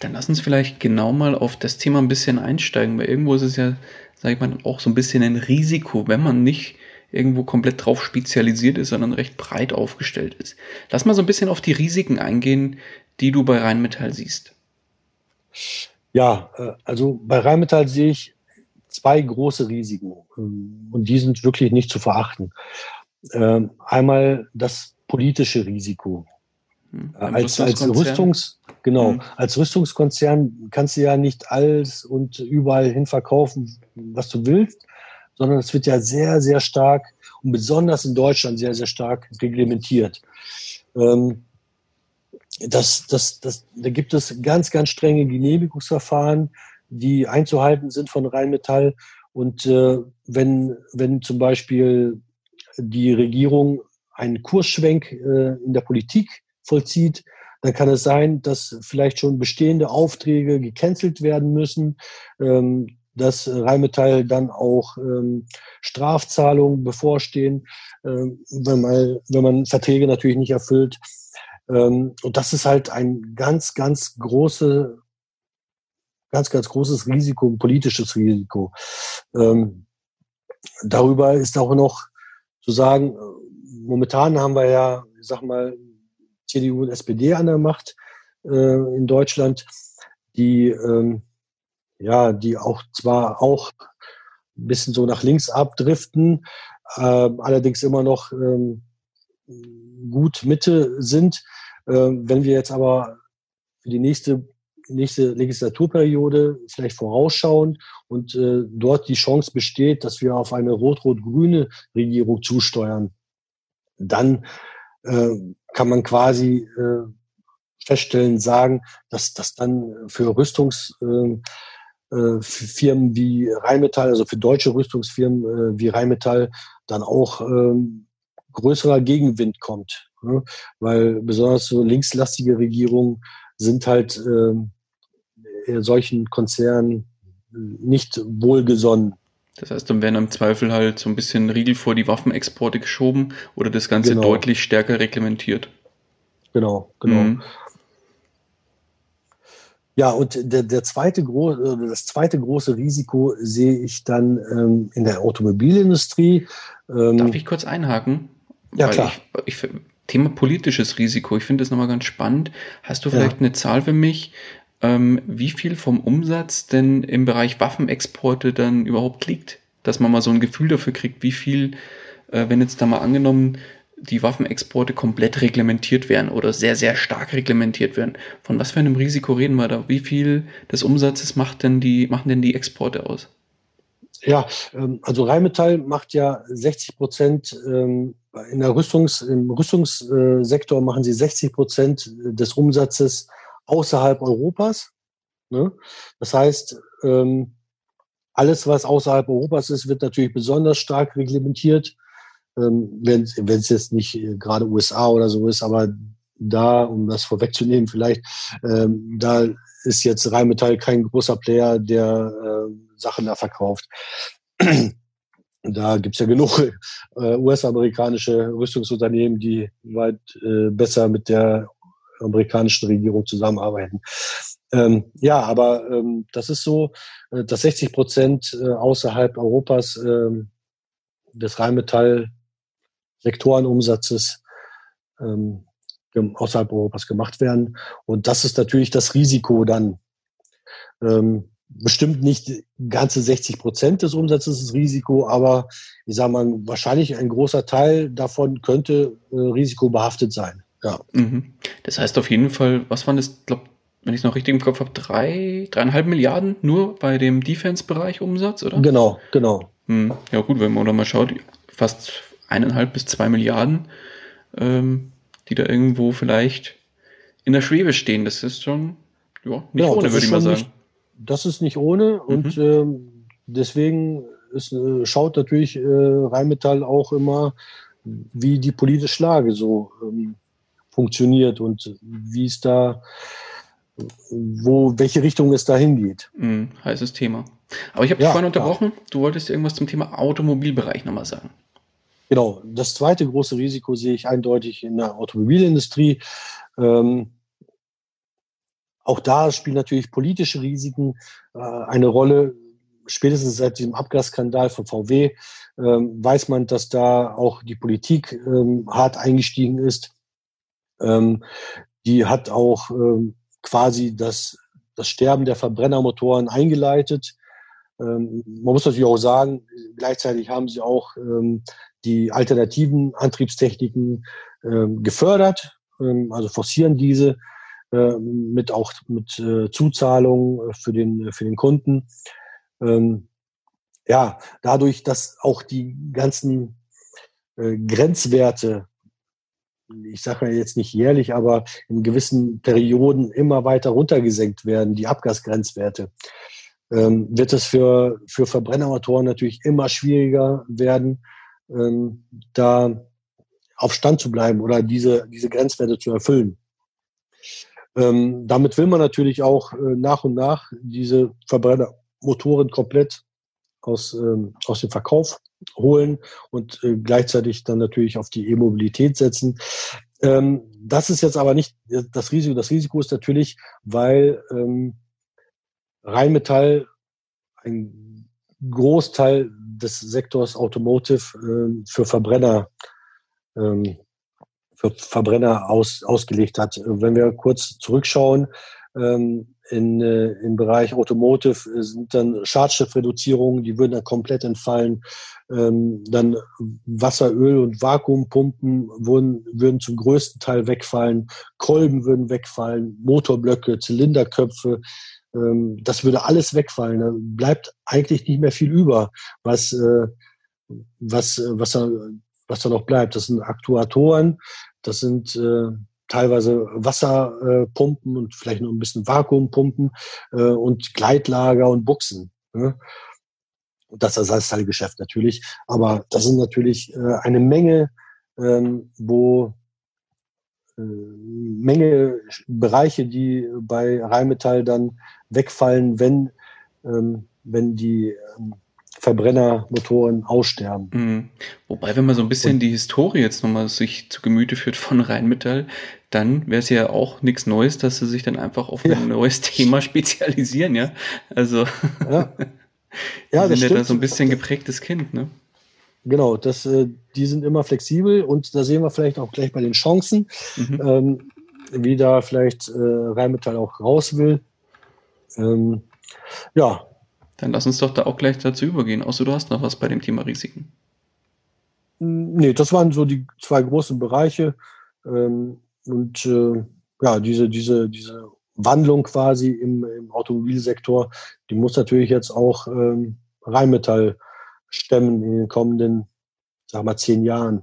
Dann lass uns vielleicht genau mal auf das Thema ein bisschen einsteigen, weil irgendwo ist es ja, sage ich mal, auch so ein bisschen ein Risiko, wenn man nicht irgendwo komplett drauf spezialisiert ist, sondern recht breit aufgestellt ist. Lass mal so ein bisschen auf die Risiken eingehen, die du bei Rheinmetall siehst. Ja, äh, also bei Rheinmetall sehe ich zwei große Risiken ähm, und die sind wirklich nicht zu verachten. Ähm, einmal das politische Risiko. Hm, als, als Rüstungs, genau, hm. als Rüstungskonzern kannst du ja nicht alles und überall hin verkaufen, was du willst, sondern es wird ja sehr, sehr stark und besonders in Deutschland sehr, sehr stark reglementiert. Ähm, das, das, das, da gibt es ganz, ganz strenge Genehmigungsverfahren, die einzuhalten sind von Rheinmetall. Und äh, wenn, wenn zum Beispiel die Regierung einen Kursschwenk äh, in der Politik vollzieht, dann kann es sein, dass vielleicht schon bestehende Aufträge gecancelt werden müssen. Ähm, dass Rheinmetall dann auch ähm, Strafzahlungen bevorstehen, ähm, wenn, man, wenn man Verträge natürlich nicht erfüllt. Ähm, und das ist halt ein ganz, ganz große, ganz, ganz großes Risiko, ein politisches Risiko. Ähm, darüber ist auch noch zu sagen, momentan haben wir ja, ich sag mal, CDU und SPD an der Macht äh, in Deutschland, die ähm, ja, die auch zwar auch ein bisschen so nach links abdriften, äh, allerdings immer noch ähm, gut Mitte sind. Äh, wenn wir jetzt aber für die nächste nächste Legislaturperiode vielleicht vorausschauen und äh, dort die Chance besteht, dass wir auf eine rot-rot-grüne Regierung zusteuern, dann äh, kann man quasi äh, feststellen, sagen, dass das dann für Rüstungsfirmen äh, äh wie Rheinmetall, also für deutsche Rüstungsfirmen äh, wie Rheinmetall, dann auch ähm, größerer Gegenwind kommt. Ne? Weil besonders so linkslastige Regierungen sind halt äh, solchen Konzernen nicht wohlgesonnen. Das heißt, dann werden im Zweifel halt so ein bisschen Riegel vor die Waffenexporte geschoben oder das Ganze genau. deutlich stärker reglementiert. Genau, genau. Mhm. Ja, und der, der zweite das zweite große Risiko sehe ich dann ähm, in der Automobilindustrie. Ähm, Darf ich kurz einhaken? Ja, klar. Ich, ich, Thema politisches Risiko, ich finde das nochmal ganz spannend. Hast du vielleicht ja. eine Zahl für mich, ähm, wie viel vom Umsatz denn im Bereich Waffenexporte dann überhaupt liegt? Dass man mal so ein Gefühl dafür kriegt, wie viel, äh, wenn jetzt da mal angenommen, die Waffenexporte komplett reglementiert werden oder sehr, sehr stark reglementiert werden. Von was für einem Risiko reden wir da? Wie viel des Umsatzes macht denn die, machen denn die Exporte aus? Ja, ähm, also Rheinmetall macht ja 60 Prozent ähm, in der Rüstungs, im Rüstungssektor machen sie 60 Prozent des Umsatzes außerhalb Europas. Ne? Das heißt, ähm, alles, was außerhalb Europas ist, wird natürlich besonders stark reglementiert. Ähm, wenn es jetzt nicht äh, gerade USA oder so ist, aber da, um das vorwegzunehmen, vielleicht, ähm, da ist jetzt Rheinmetall kein großer Player, der äh, Sachen da verkauft. Da gibt's ja genug äh, US-amerikanische Rüstungsunternehmen, die weit äh, besser mit der amerikanischen Regierung zusammenarbeiten. Ähm, ja, aber ähm, das ist so, äh, dass 60 Prozent äh, außerhalb Europas äh, des Rheinmetall-Sektorenumsatzes ähm, außerhalb Europas gemacht werden. Und das ist natürlich das Risiko dann. Ähm, bestimmt nicht ganze 60 Prozent des Umsatzes ist Risiko, aber ich sage mal, wahrscheinlich ein großer Teil davon könnte äh, risikobehaftet sein. Ja. Mhm. Das heißt auf jeden Fall, was waren das, glaube wenn ich es noch richtig im Kopf habe, drei, dreieinhalb Milliarden nur bei dem Defense-Bereich Umsatz, oder? Genau, genau. Mhm. Ja gut, wenn man da mal schaut, fast eineinhalb bis zwei Milliarden, ähm, die da irgendwo vielleicht in der Schwebe stehen. Das ist schon ja, nicht ja, ohne, würde ich mal sagen. Nicht, das ist nicht ohne und mhm. ähm, deswegen ist, äh, schaut natürlich äh, Rheinmetall auch immer, wie die politische Lage so ähm, funktioniert und wie es da, wo, welche Richtung es da hingeht. Mhm, heißes Thema. Aber ich habe dich vorhin unterbrochen. Ja. Du wolltest irgendwas zum Thema Automobilbereich nochmal sagen. Genau. Das zweite große Risiko sehe ich eindeutig in der Automobilindustrie. Ähm, auch da spielen natürlich politische Risiken äh, eine Rolle. Spätestens seit diesem Abgasskandal von VW ähm, weiß man, dass da auch die Politik ähm, hart eingestiegen ist. Ähm, die hat auch ähm, quasi das, das Sterben der Verbrennermotoren eingeleitet. Ähm, man muss natürlich auch sagen, gleichzeitig haben sie auch die alternativen Antriebstechniken ähm, gefördert, ähm, also forcieren diese äh, mit auch mit äh, Zuzahlungen für den, für den Kunden. Ähm, ja, dadurch, dass auch die ganzen äh, Grenzwerte, ich sage ja jetzt nicht jährlich, aber in gewissen Perioden immer weiter runtergesenkt werden, die Abgasgrenzwerte, ähm, wird es für, für Verbrennermotoren natürlich immer schwieriger werden, ähm, da auf Stand zu bleiben oder diese, diese Grenzwerte zu erfüllen. Ähm, damit will man natürlich auch äh, nach und nach diese Verbrenner, Motoren komplett aus, ähm, aus dem Verkauf holen und äh, gleichzeitig dann natürlich auf die E-Mobilität setzen. Ähm, das ist jetzt aber nicht das Risiko. Das Risiko ist natürlich, weil ähm, Rheinmetall ein Großteil des Sektors Automotive äh, für Verbrenner ähm, für Verbrenner aus, ausgelegt hat. Wenn wir kurz zurückschauen, ähm, in, äh, im Bereich Automotive sind dann Schadstoffreduzierungen, die würden dann komplett entfallen. Ähm, dann Wasser, Öl und Vakuumpumpen würden, würden zum größten Teil wegfallen. Kolben würden wegfallen, Motorblöcke, Zylinderköpfe. Ähm, das würde alles wegfallen. Da bleibt eigentlich nicht mehr viel über, was, äh, was, was, da, was da noch bleibt. Das sind Aktuatoren, das sind äh, teilweise Wasserpumpen und vielleicht noch ein bisschen Vakuumpumpen äh, und Gleitlager und Buchsen. Ne? Das Ersatzteilgeschäft natürlich. Aber das sind natürlich äh, eine Menge, ähm, wo äh, Menge Bereiche, die bei Rheinmetall dann wegfallen, wenn, ähm, wenn die ähm, Verbrennermotoren aussterben. Mhm. Wobei, wenn man so ein bisschen und, die Historie jetzt nochmal sich zu Gemüte führt von Rheinmetall, dann wäre es ja auch nichts Neues, dass sie sich dann einfach auf ein ja. neues Thema spezialisieren, ja. Also ja, ja das sind ja da so ein bisschen geprägtes Kind, ne? Genau, das, äh, die sind immer flexibel und da sehen wir vielleicht auch gleich bei den Chancen, mhm. ähm, wie da vielleicht äh, Rheinmetall auch raus will. Ähm, ja. Dann lass uns doch da auch gleich dazu übergehen, außer du hast noch was bei dem Thema Risiken. Nee, das waren so die zwei großen Bereiche. Ähm, und äh, ja, diese, diese, diese Wandlung quasi im, im Automobilsektor, die muss natürlich jetzt auch ähm, Rheinmetall stemmen in den kommenden, sag mal, zehn Jahren.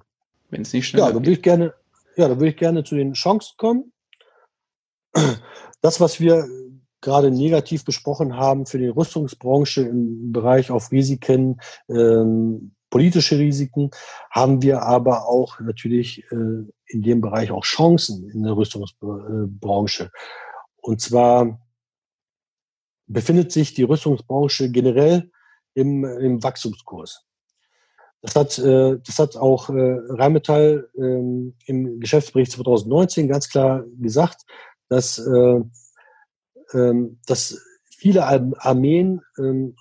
Wenn es nicht schnell Ja, da würde ich gerne, ja, da würde ich gerne zu den Chancen kommen. Das, was wir gerade negativ besprochen haben für die Rüstungsbranche im Bereich auf Risiken, ähm, politische Risiken, haben wir aber auch natürlich äh, in dem Bereich auch Chancen in der Rüstungsbranche. Und zwar befindet sich die Rüstungsbranche generell im, im Wachstumskurs. Das hat, äh, das hat auch äh, Rheinmetall äh, im Geschäftsbericht 2019 ganz klar gesagt, dass, äh, dass viele Armeen äh,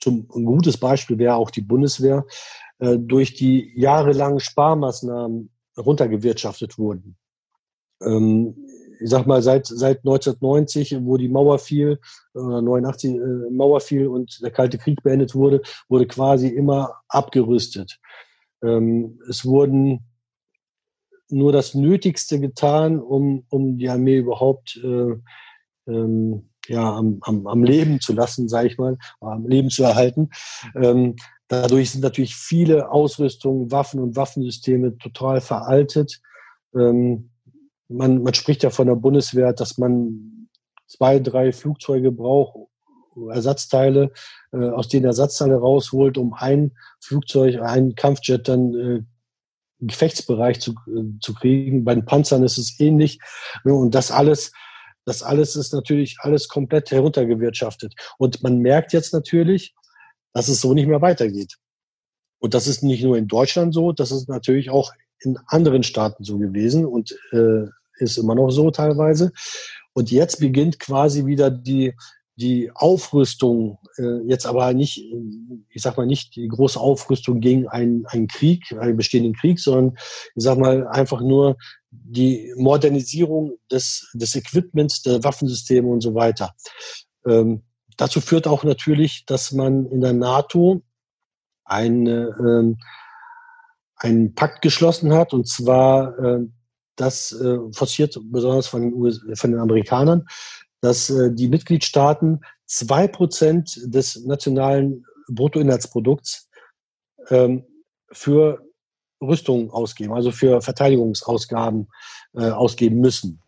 zum, ein gutes Beispiel wäre auch die Bundeswehr, äh, durch die jahrelangen Sparmaßnahmen runtergewirtschaftet wurden. Ähm, ich sag mal, seit, seit 1990, wo die Mauer fiel, äh, 89 äh, Mauer fiel und der Kalte Krieg beendet wurde, wurde quasi immer abgerüstet. Ähm, es wurden nur das Nötigste getan, um, um die Armee überhaupt äh, ähm, ja, am, am, am Leben zu lassen, sage ich mal, am Leben zu erhalten. Ähm, dadurch sind natürlich viele Ausrüstungen, Waffen und Waffensysteme total veraltet. Ähm, man, man spricht ja von der Bundeswehr, dass man zwei, drei Flugzeuge braucht, Ersatzteile, äh, aus denen Ersatzteile rausholt, um ein Flugzeug, einen Kampfjet dann äh, Gefechtsbereich zu, zu kriegen. Bei den Panzern ist es ähnlich. Und das alles das alles ist natürlich alles komplett heruntergewirtschaftet. Und man merkt jetzt natürlich, dass es so nicht mehr weitergeht. Und das ist nicht nur in Deutschland so, das ist natürlich auch in anderen Staaten so gewesen und äh, ist immer noch so teilweise. Und jetzt beginnt quasi wieder die, die Aufrüstung, äh, jetzt aber nicht, ich sag mal nicht die große Aufrüstung gegen einen, einen Krieg, einen bestehenden Krieg, sondern ich sag mal einfach nur die Modernisierung des, des Equipments, der Waffensysteme und so weiter. Ähm, dazu führt auch natürlich, dass man in der NATO eine, ähm, einen Pakt geschlossen hat, und zwar äh, das äh, forciert besonders von den, US von den Amerikanern, dass äh, die Mitgliedstaaten zwei Prozent des nationalen Bruttoinlandsprodukts ähm, für Rüstung ausgeben, also für Verteidigungsausgaben äh, ausgeben müssen.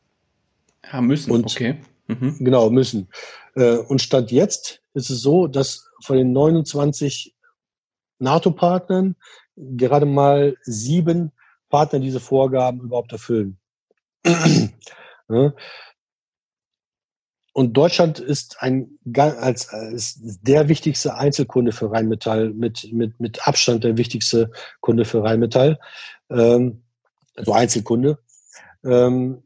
Ja, müssen, und, okay. Mhm. Genau, müssen. Äh, und Stand jetzt ist es so, dass von den 29 NATO-Partnern gerade mal sieben Partner diese Vorgaben überhaupt erfüllen. ja. Und Deutschland ist ein als, als der wichtigste Einzelkunde für Rheinmetall, mit, mit, mit Abstand der wichtigste Kunde für Rheinmetall, ähm, also Einzelkunde. Ähm,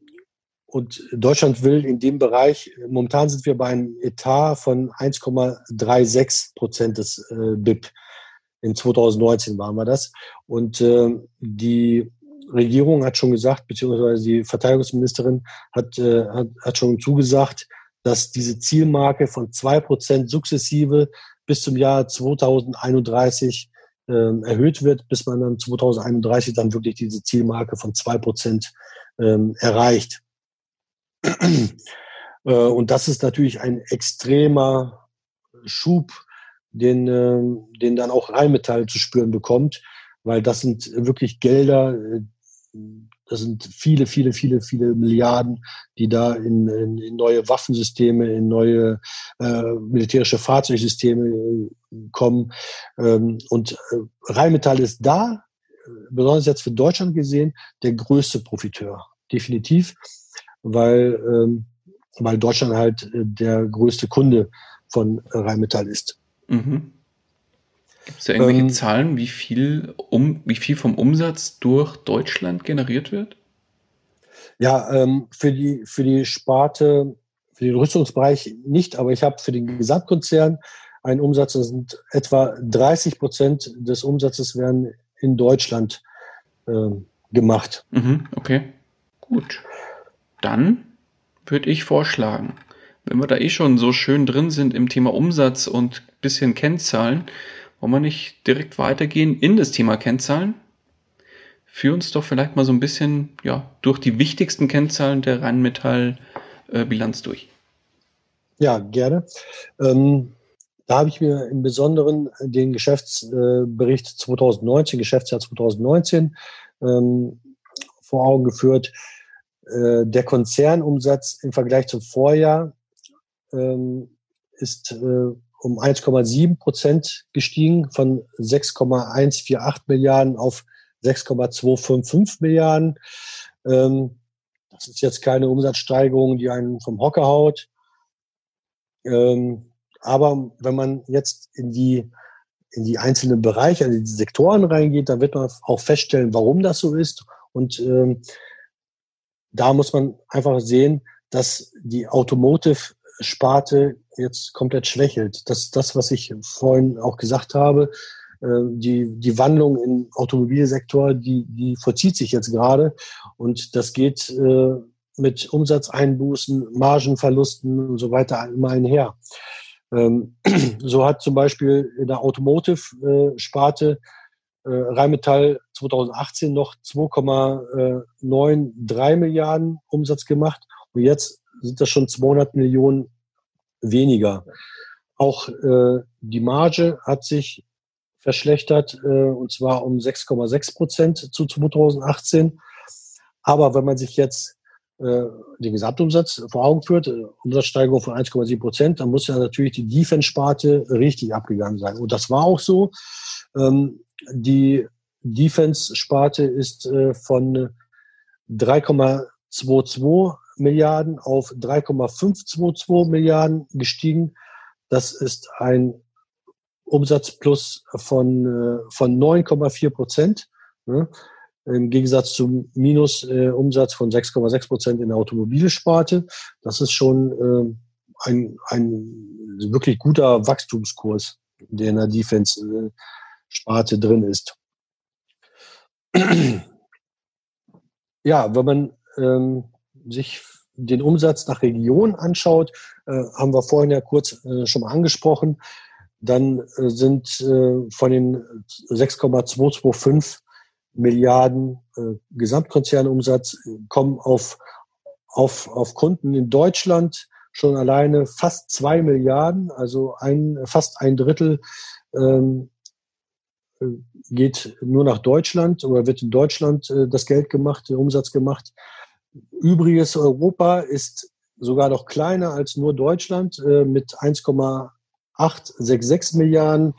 und Deutschland will in dem Bereich, momentan sind wir bei einem Etat von 1,36 Prozent des äh, BIP. In 2019 waren wir das. Und äh, die Regierung hat schon gesagt, beziehungsweise die Verteidigungsministerin hat, äh, hat, hat schon zugesagt, dass diese Zielmarke von zwei Prozent sukzessive bis zum Jahr 2031 äh, erhöht wird, bis man dann 2031 dann wirklich diese Zielmarke von zwei Prozent ähm, erreicht. äh, und das ist natürlich ein extremer Schub, den, äh, den dann auch Rheinmetall zu spüren bekommt, weil das sind wirklich Gelder, äh, das sind viele, viele, viele, viele Milliarden, die da in, in, in neue Waffensysteme, in neue äh, militärische Fahrzeugsysteme äh, kommen. Ähm, und äh, Rheinmetall ist da, besonders jetzt für Deutschland gesehen, der größte Profiteur. Definitiv, weil, ähm, weil Deutschland halt äh, der größte Kunde von Rheinmetall ist. Mhm. Gibt es da irgendwelche ähm, Zahlen, wie viel, um, wie viel vom Umsatz durch Deutschland generiert wird? Ja, ähm, für, die, für die Sparte, für den Rüstungsbereich nicht, aber ich habe für den Gesamtkonzern einen Umsatz, das sind etwa 30 Prozent des Umsatzes werden in Deutschland äh, gemacht. Mhm, okay, gut. Dann würde ich vorschlagen, wenn wir da eh schon so schön drin sind im Thema Umsatz und bisschen Kennzahlen, wollen wir nicht direkt weitergehen in das Thema Kennzahlen? Führ uns doch vielleicht mal so ein bisschen ja, durch die wichtigsten Kennzahlen der Rheinmetall-Bilanz durch. Ja, gerne. Ähm, da habe ich mir im Besonderen den Geschäftsbericht 2019, Geschäftsjahr 2019, ähm, vor Augen geführt. Äh, der Konzernumsatz im Vergleich zum Vorjahr ähm, ist äh, um 1,7 Prozent gestiegen von 6,148 Milliarden auf 6,255 Milliarden. Ähm, das ist jetzt keine Umsatzsteigerung, die einen vom Hocker haut. Ähm, aber wenn man jetzt in die, in die einzelnen Bereiche, also die Sektoren reingeht, dann wird man auch feststellen, warum das so ist. Und ähm, da muss man einfach sehen, dass die Automotive-Sparte jetzt komplett schwächelt. Das das, was ich vorhin auch gesagt habe. Äh, die, die Wandlung im Automobilsektor, die, die vollzieht sich jetzt gerade. Und das geht äh, mit Umsatzeinbußen, Margenverlusten und so weiter immer einher. Ähm, so hat zum Beispiel in der Automotive-Sparte äh, Rheinmetall 2018 noch 2,93 Milliarden Umsatz gemacht und jetzt sind das schon 200 Millionen weniger. Auch äh, die Marge hat sich verschlechtert, äh, und zwar um 6,6 Prozent zu 2018. Aber wenn man sich jetzt äh, den Gesamtumsatz vor Augen führt, äh, Umsatzsteigerung von 1,7 Prozent, dann muss ja natürlich die Defense-Sparte richtig abgegangen sein. Und das war auch so. Ähm, die Defense-Sparte ist äh, von 3,22 Milliarden auf 3,522 Milliarden gestiegen. Das ist ein Umsatzplus von, äh, von 9,4 Prozent. Ne? Im Gegensatz zum Minusumsatz äh, von 6,6 Prozent in der Automobilsparte. Das ist schon äh, ein, ein wirklich guter Wachstumskurs, der in der Defense-Sparte drin ist. ja, wenn man ähm, sich den Umsatz nach Region anschaut, äh, haben wir vorhin ja kurz äh, schon mal angesprochen, dann äh, sind von den 6,225 Milliarden Gesamtkonzernumsatz kommen auf, auf, auf Kunden in Deutschland schon alleine fast zwei Milliarden, also ein, fast ein Drittel ähm, äh, geht nur nach Deutschland oder wird in Deutschland äh, das Geld gemacht, der Umsatz gemacht. Übriges Europa ist sogar noch kleiner als nur Deutschland äh, mit 1,866 Milliarden.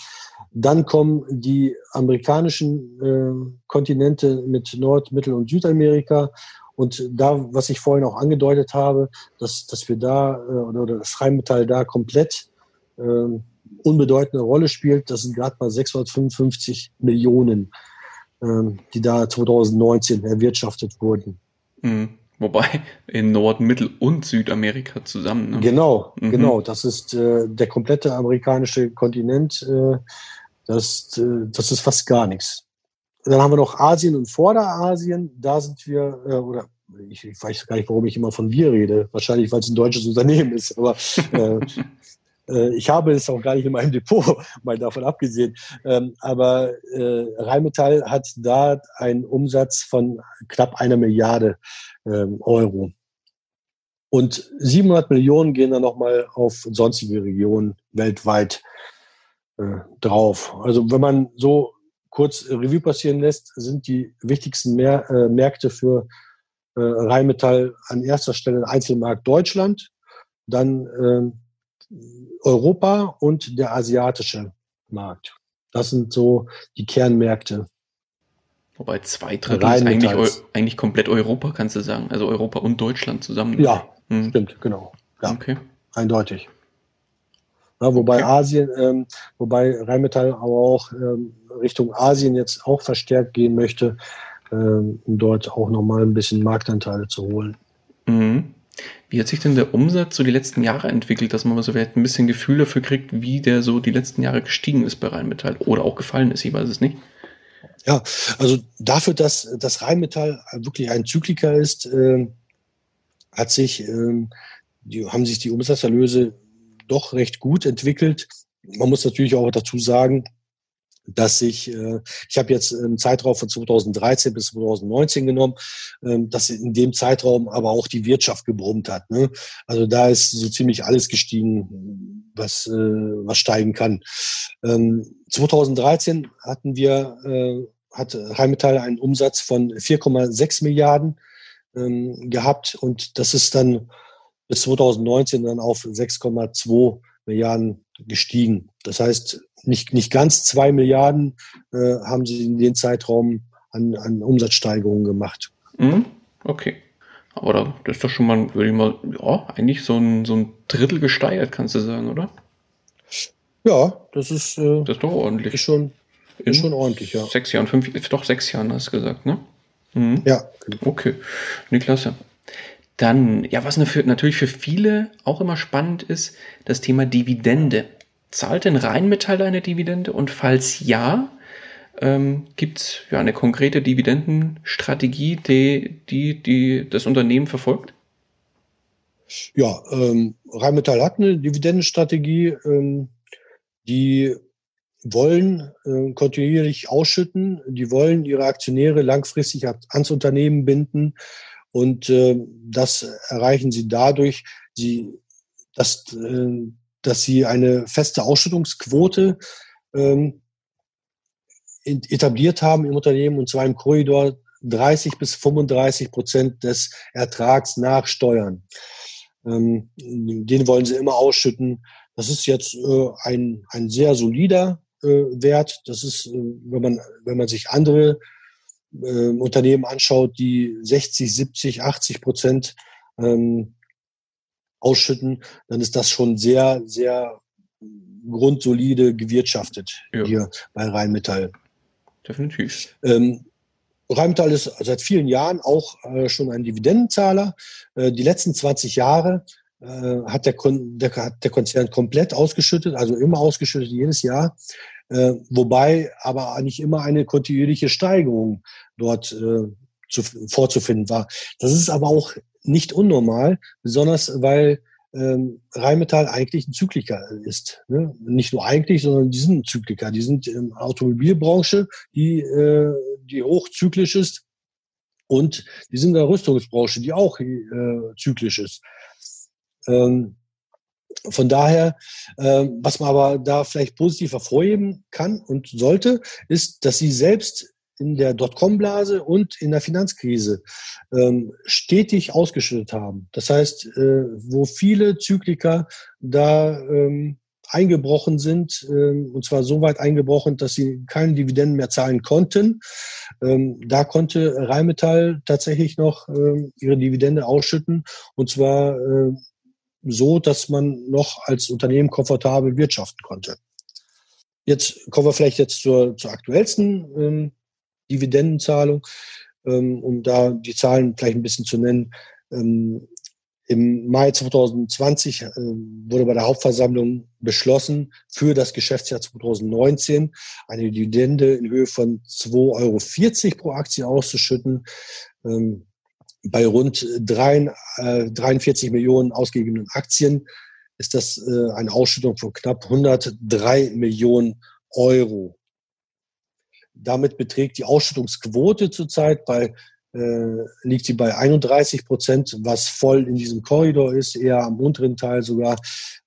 Dann kommen die amerikanischen äh, Kontinente mit Nord-, Mittel- und Südamerika Und da, was ich vorhin auch angedeutet habe, dass, dass wir da äh, oder das Rheinmetall da komplett ähm, unbedeutende Rolle spielt, das sind gerade mal 655 Millionen, ähm, die da 2019 erwirtschaftet wurden. Mhm. Wobei in Nord-, Mittel- und Südamerika zusammen. Ne? Genau, mhm. genau. Das ist äh, der komplette amerikanische Kontinent. Äh, das, äh, das ist fast gar nichts. Dann haben wir noch Asien und Vorderasien. Da sind wir, äh, oder ich, ich weiß gar nicht, warum ich immer von wir rede. Wahrscheinlich, weil es ein deutsches Unternehmen ist. Aber äh, ich habe es auch gar nicht in meinem Depot, mal davon abgesehen. Ähm, aber äh, Rheinmetall hat da einen Umsatz von knapp einer Milliarde ähm, Euro. Und 700 Millionen gehen dann nochmal auf sonstige Regionen weltweit äh, drauf. Also wenn man so kurz Revue passieren lässt, sind die wichtigsten äh, Märkte für äh, Rheinmetall an erster Stelle Einzelmarkt Deutschland, dann äh, Europa und der asiatische Markt. Das sind so die Kernmärkte. Wobei zwei Drittel ist eigentlich, eigentlich komplett Europa, kannst du sagen. Also Europa und Deutschland zusammen. Ja, hm. stimmt, genau. Ja, okay. Eindeutig. Ja, wobei okay. Asien, ähm, wobei Rheinmetall aber auch ähm, Richtung Asien jetzt auch verstärkt gehen möchte, ähm, um dort auch nochmal ein bisschen Marktanteile zu holen. Mhm. Wie hat sich denn der Umsatz so die letzten Jahre entwickelt, dass man so vielleicht ein bisschen Gefühl dafür kriegt, wie der so die letzten Jahre gestiegen ist bei Rheinmetall oder auch gefallen ist? Ich weiß es nicht. Ja, also dafür, dass das Rheinmetall wirklich ein Zykliker ist, äh, hat sich, äh, die, haben sich die Umsatzerlöse doch recht gut entwickelt. Man muss natürlich auch dazu sagen, dass ich, äh, ich habe jetzt einen Zeitraum von 2013 bis 2019 genommen, ähm, dass in dem Zeitraum aber auch die Wirtschaft gebrummt hat. Ne? Also da ist so ziemlich alles gestiegen, was, äh, was steigen kann. Ähm, 2013 hatten wir, äh, hat Rheinmetall einen Umsatz von 4,6 Milliarden ähm, gehabt und das ist dann bis 2019 dann auf 6,2 Milliarden gestiegen. Das heißt, nicht, nicht ganz zwei Milliarden äh, haben sie in dem Zeitraum an, an Umsatzsteigerungen gemacht. Mhm. Okay. Aber das ist doch schon mal, würde ich mal, ja, eigentlich so ein, so ein Drittel gesteigert, kannst du sagen, oder? Ja, das ist, äh, das ist doch ordentlich. Ist schon, ist schon ordentlich, ja. Sechs Jahren, fünf, doch sechs Jahren hast du gesagt, ne? Mhm. Ja. Genau. Okay. Ne, klasse. Dann, ja, was natürlich für viele auch immer spannend ist, das Thema Dividende. Zahlt denn Rheinmetall eine Dividende? Und falls ja, ähm, gibt es ja eine konkrete Dividendenstrategie, die, die, die das Unternehmen verfolgt? Ja, ähm, Rheinmetall hat eine Dividendenstrategie, ähm, die wollen äh, kontinuierlich ausschütten, die wollen ihre Aktionäre langfristig ans Unternehmen binden und äh, das erreichen sie dadurch, sie, dass, äh, dass sie eine feste Ausschüttungsquote ähm, etabliert haben im Unternehmen und zwar im Korridor 30 bis 35 Prozent des Ertrags nach Steuern. Ähm, den wollen sie immer ausschütten. Das ist jetzt äh, ein, ein sehr solider äh, Wert. Das ist, äh, wenn man, wenn man sich andere äh, Unternehmen anschaut, die 60, 70, 80 Prozent ähm, ausschütten, dann ist das schon sehr, sehr grundsolide gewirtschaftet ja. hier bei Rheinmetall. Definitiv. Ähm, Rheinmetall ist seit vielen Jahren auch äh, schon ein Dividendenzahler. Äh, die letzten 20 Jahre äh, hat, der Kon der, hat der Konzern komplett ausgeschüttet, also immer ausgeschüttet, jedes Jahr. Äh, wobei aber nicht immer eine kontinuierliche Steigerung dort äh, zu, vorzufinden war. Das ist aber auch nicht unnormal, besonders weil ähm, Rheinmetall eigentlich ein Zykliker ist. Ne? Nicht nur eigentlich, sondern die sind ein Zykliker. Die sind in der Automobilbranche, die, äh, die hochzyklisch ist. Und die sind in der Rüstungsbranche, die auch äh, zyklisch ist. Ähm, von daher, äh, was man aber da vielleicht positiv hervorheben kann und sollte, ist, dass sie selbst in der Dotcom-Blase und in der Finanzkrise ähm, stetig ausgeschüttet haben. Das heißt, äh, wo viele Zykliker da ähm, eingebrochen sind, ähm, und zwar so weit eingebrochen, dass sie keine Dividenden mehr zahlen konnten. Ähm, da konnte Rheinmetall tatsächlich noch ähm, ihre Dividende ausschütten, und zwar äh, so, dass man noch als Unternehmen komfortabel wirtschaften konnte. Jetzt kommen wir vielleicht jetzt zur, zur aktuellsten ähm, Dividendenzahlung, ähm, um da die Zahlen vielleicht ein bisschen zu nennen. Ähm, Im Mai 2020 äh, wurde bei der Hauptversammlung beschlossen, für das Geschäftsjahr 2019 eine Dividende in Höhe von 2,40 Euro pro Aktie auszuschütten. Ähm, bei rund 3, äh, 43 Millionen ausgegebenen Aktien ist das äh, eine Ausschüttung von knapp 103 Millionen Euro. Damit beträgt die Ausschüttungsquote zurzeit bei äh, liegt sie bei 31 Prozent, was voll in diesem Korridor ist, eher am unteren Teil sogar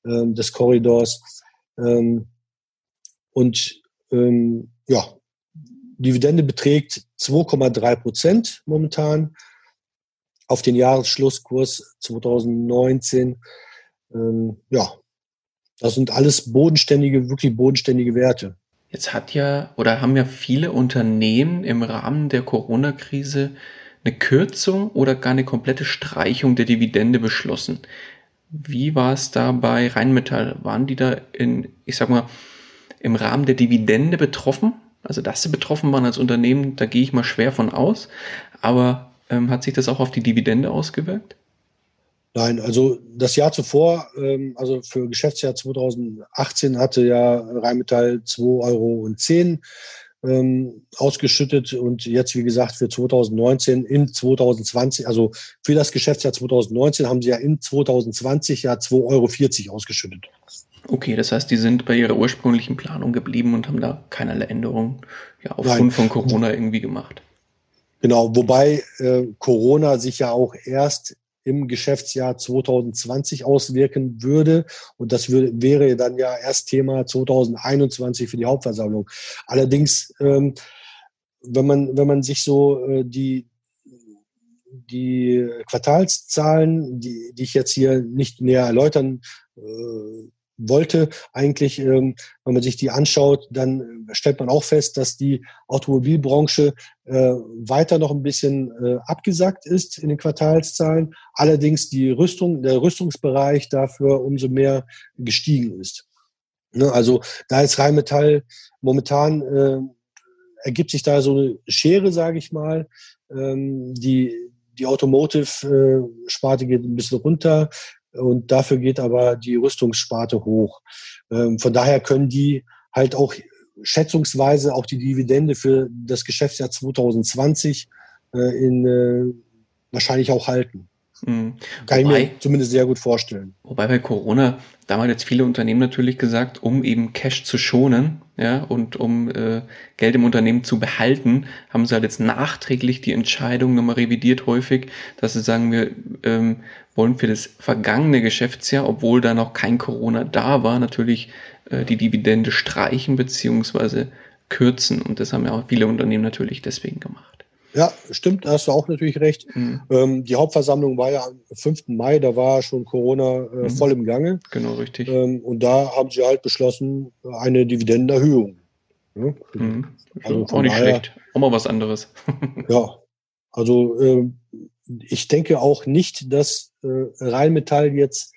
äh, des Korridors. Ähm, und ähm, ja, Dividende beträgt 2,3 Prozent momentan auf den Jahresschlusskurs 2019. Ähm, ja, das sind alles bodenständige, wirklich bodenständige Werte. Jetzt hat ja oder haben ja viele Unternehmen im Rahmen der Corona-Krise eine Kürzung oder gar eine komplette Streichung der Dividende beschlossen. Wie war es da bei Rheinmetall? Waren die da in, ich sag mal, im Rahmen der Dividende betroffen? Also, dass sie betroffen waren als Unternehmen, da gehe ich mal schwer von aus. Aber ähm, hat sich das auch auf die Dividende ausgewirkt? Nein, also das Jahr zuvor, ähm, also für Geschäftsjahr 2018 hatte ja Rheinmetall 2,10 Euro ähm, ausgeschüttet und jetzt, wie gesagt, für 2019 in 2020, also für das Geschäftsjahr 2019 haben sie ja in 2020 ja 2,40 Euro ausgeschüttet. Okay, das heißt, die sind bei ihrer ursprünglichen Planung geblieben und haben da keinerlei Änderungen ja, aufgrund Nein. von Corona irgendwie gemacht. Genau, wobei äh, Corona sich ja auch erst im Geschäftsjahr 2020 auswirken würde. Und das würde, wäre dann ja erst Thema 2021 für die Hauptversammlung. Allerdings, ähm, wenn man, wenn man sich so äh, die, die Quartalszahlen, die, die ich jetzt hier nicht näher erläutern äh, wollte eigentlich, ähm, wenn man sich die anschaut, dann stellt man auch fest, dass die Automobilbranche äh, weiter noch ein bisschen äh, abgesackt ist in den Quartalszahlen. Allerdings die Rüstung, der Rüstungsbereich dafür umso mehr gestiegen ist. Ne, also da ist Rheinmetall momentan äh, ergibt sich da so eine Schere, sage ich mal. Ähm, die die Automotive-Sparte geht ein bisschen runter, und dafür geht aber die Rüstungssparte hoch. Ähm, von daher können die halt auch schätzungsweise auch die Dividende für das Geschäftsjahr 2020 äh, in, äh, wahrscheinlich auch halten. Mhm. Kann wobei, ich mir zumindest sehr gut vorstellen. Wobei bei Corona, da haben jetzt viele Unternehmen natürlich gesagt, um eben Cash zu schonen, ja, und um äh, Geld im Unternehmen zu behalten, haben sie halt jetzt nachträglich die Entscheidung nochmal revidiert häufig, dass sie sagen, wir ähm, wollen für das vergangene Geschäftsjahr, obwohl da noch kein Corona da war, natürlich äh, die Dividende streichen beziehungsweise kürzen. Und das haben ja auch viele Unternehmen natürlich deswegen gemacht. Ja, stimmt, da hast du auch natürlich recht. Mhm. Ähm, die Hauptversammlung war ja am 5. Mai, da war schon Corona äh, mhm. voll im Gange. Genau, richtig. Ähm, und da haben sie halt beschlossen, eine Dividendenerhöhung. Ja, mhm. Also auch nicht daher, schlecht. Auch mal was anderes. ja, also äh, ich denke auch nicht, dass äh, Rheinmetall jetzt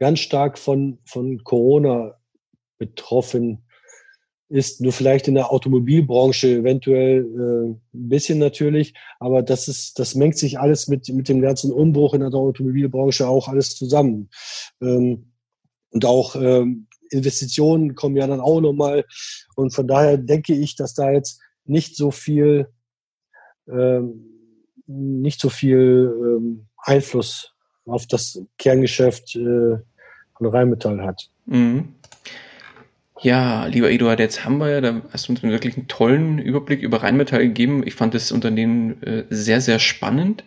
ganz stark von, von Corona betroffen ist nur vielleicht in der Automobilbranche eventuell äh, ein bisschen natürlich, aber das ist, das mengt sich alles mit, mit dem ganzen Umbruch in der Automobilbranche auch alles zusammen. Ähm, und auch ähm, Investitionen kommen ja dann auch nochmal. Und von daher denke ich, dass da jetzt nicht so viel, ähm, nicht so viel ähm, Einfluss auf das Kerngeschäft äh, von Rheinmetall hat. Mhm. Ja, lieber Eduard, jetzt haben wir ja, da hast du uns wirklich einen tollen Überblick über Rheinmetall gegeben. Ich fand das Unternehmen äh, sehr, sehr spannend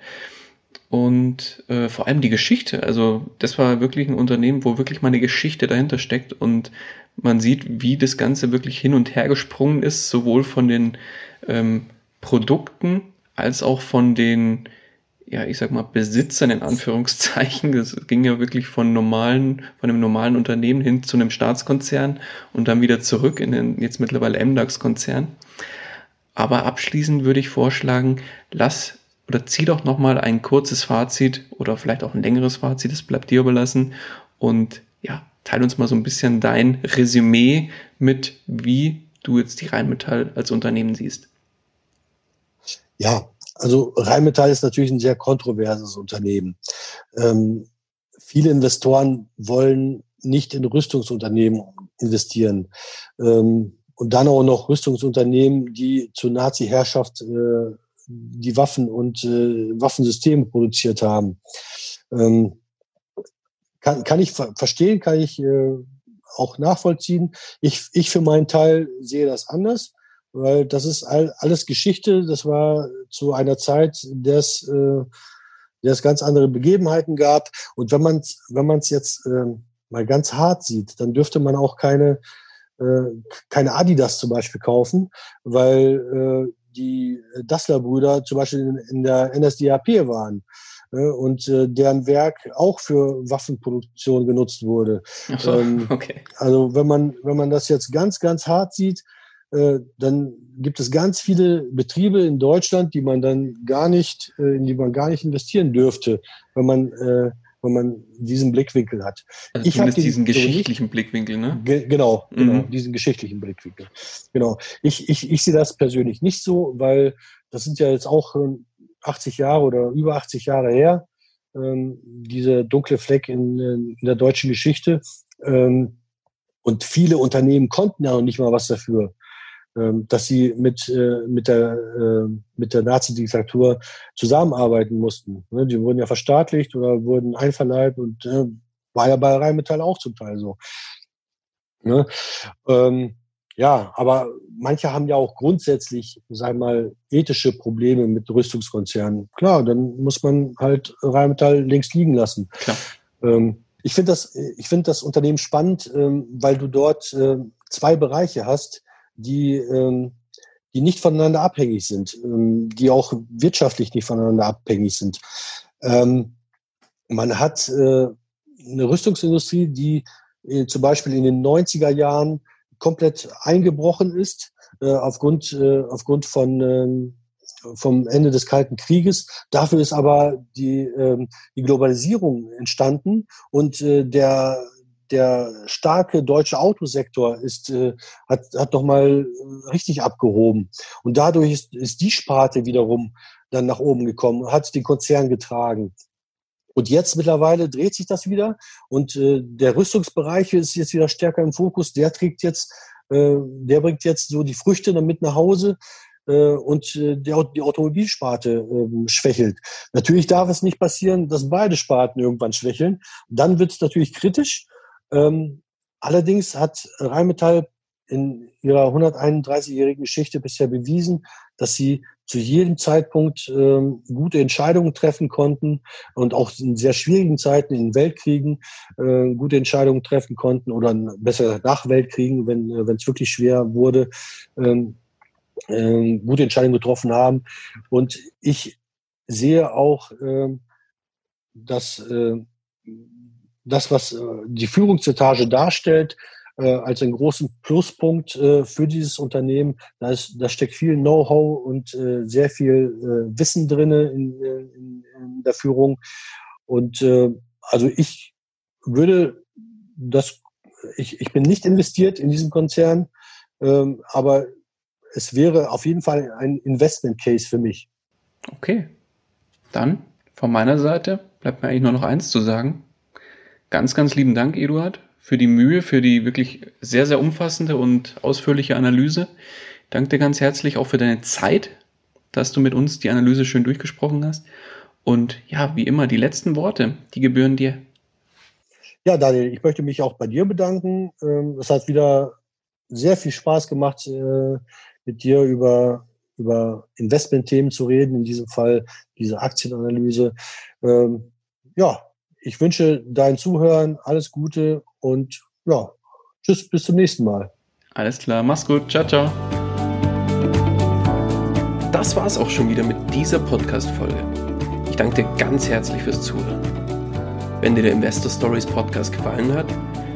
und äh, vor allem die Geschichte. Also das war wirklich ein Unternehmen, wo wirklich mal eine Geschichte dahinter steckt und man sieht, wie das Ganze wirklich hin und her gesprungen ist, sowohl von den ähm, Produkten als auch von den ja, ich sag mal, Besitzern in Anführungszeichen. Das ging ja wirklich von normalen, von einem normalen Unternehmen hin zu einem Staatskonzern und dann wieder zurück in den jetzt mittlerweile MDAX-Konzern. Aber abschließend würde ich vorschlagen, lass oder zieh doch nochmal ein kurzes Fazit oder vielleicht auch ein längeres Fazit, das bleibt dir überlassen. Und ja, teile uns mal so ein bisschen dein Resümee mit, wie du jetzt die Rheinmetall als Unternehmen siehst. Ja, also Rheinmetall ist natürlich ein sehr kontroverses Unternehmen. Ähm, viele Investoren wollen nicht in Rüstungsunternehmen investieren. Ähm, und dann auch noch Rüstungsunternehmen, die zur Nazi-Herrschaft äh, die Waffen und äh, Waffensysteme produziert haben. Ähm, kann, kann ich ver verstehen, kann ich äh, auch nachvollziehen. Ich, ich für meinen Teil sehe das anders weil das ist all, alles Geschichte. Das war zu einer Zeit, in der es, äh, der es ganz andere Begebenheiten gab. Und wenn man es wenn man's jetzt äh, mal ganz hart sieht, dann dürfte man auch keine, äh, keine Adidas zum Beispiel kaufen, weil äh, die Dassler-Brüder zum Beispiel in, in der NSDAP waren äh, und äh, deren Werk auch für Waffenproduktion genutzt wurde. So, ähm, okay. Also wenn man, wenn man das jetzt ganz, ganz hart sieht, dann gibt es ganz viele Betriebe in Deutschland, die man dann gar nicht, äh, in die man gar nicht investieren dürfte, wenn man, äh, wenn man diesen Blickwinkel hat. Also ich habe diesen geschichtlichen so Blickwinkel, ne? Ge genau, genau, mhm. diesen geschichtlichen Blickwinkel. Genau. Ich, ich, ich sehe das persönlich nicht so, weil das sind ja jetzt auch 80 Jahre oder über 80 Jahre her, ähm, diese dunkle Fleck in, in der deutschen Geschichte. Ähm, und viele Unternehmen konnten ja noch nicht mal was dafür. Ähm, dass sie mit, äh, mit der, äh, mit der Nazi-Diktatur zusammenarbeiten mussten. Ne, die wurden ja verstaatlicht oder wurden einverleibt und äh, war ja bei Rheinmetall auch zum Teil so. Ne? Ähm, ja, aber manche haben ja auch grundsätzlich, sagen wir mal, ethische Probleme mit Rüstungskonzernen. Klar, dann muss man halt Rheinmetall links liegen lassen. Klar. Ähm, ich finde das, ich finde das Unternehmen spannend, weil du dort zwei Bereiche hast, die, ähm, die nicht voneinander abhängig sind, ähm, die auch wirtschaftlich nicht voneinander abhängig sind. Ähm, man hat äh, eine Rüstungsindustrie, die äh, zum Beispiel in den 90er Jahren komplett eingebrochen ist, äh, aufgrund, äh, aufgrund von, ähm, vom Ende des Kalten Krieges. Dafür ist aber die, ähm, die Globalisierung entstanden und äh, der, der starke deutsche Autosektor ist, äh, hat, hat nochmal richtig abgehoben. Und dadurch ist, ist die Sparte wiederum dann nach oben gekommen, hat den Konzern getragen. Und jetzt mittlerweile dreht sich das wieder und äh, der Rüstungsbereich ist jetzt wieder stärker im Fokus. Der trägt jetzt, äh, der bringt jetzt so die Früchte damit nach Hause äh, und äh, der, die Automobilsparte äh, schwächelt. Natürlich darf es nicht passieren, dass beide Sparten irgendwann schwächeln. Dann wird es natürlich kritisch ähm, allerdings hat Rheinmetall in ihrer 131-jährigen Geschichte bisher bewiesen, dass sie zu jedem Zeitpunkt ähm, gute Entscheidungen treffen konnten und auch in sehr schwierigen Zeiten in Weltkriegen äh, gute Entscheidungen treffen konnten oder besser nach Weltkriegen, wenn äh, es wirklich schwer wurde, ähm, äh, gute Entscheidungen getroffen haben. Und ich sehe auch, äh, dass äh, das, was äh, die Führungsetage darstellt, äh, als einen großen Pluspunkt äh, für dieses Unternehmen. Da, ist, da steckt viel Know-how und sehr viel Wissen drinne in, in, in, der Führung. Und also ich würde das, ich, ich bin nicht investiert in diesen Konzern, ähm, aber es wäre auf jeden Fall ein Investment Case für mich. Okay, dann von meiner Seite bleibt mir eigentlich nur noch eins zu sagen. Ganz, ganz lieben Dank, Eduard, für die Mühe, für die wirklich sehr, sehr umfassende und ausführliche Analyse. Danke dir ganz herzlich auch für deine Zeit, dass du mit uns die Analyse schön durchgesprochen hast. Und ja, wie immer, die letzten Worte, die gebühren dir. Ja, Daniel, ich möchte mich auch bei dir bedanken. Ähm, es hat wieder sehr viel Spaß gemacht, äh, mit dir über, über Investmentthemen zu reden, in diesem Fall diese Aktienanalyse. Ähm, ja, ich wünsche deinen Zuhörern alles Gute und ja, tschüss, bis zum nächsten Mal. Alles klar, mach's gut, ciao, ciao. Das war's auch schon wieder mit dieser Podcast-Folge. Ich danke dir ganz herzlich fürs Zuhören. Wenn dir der Investor Stories Podcast gefallen hat,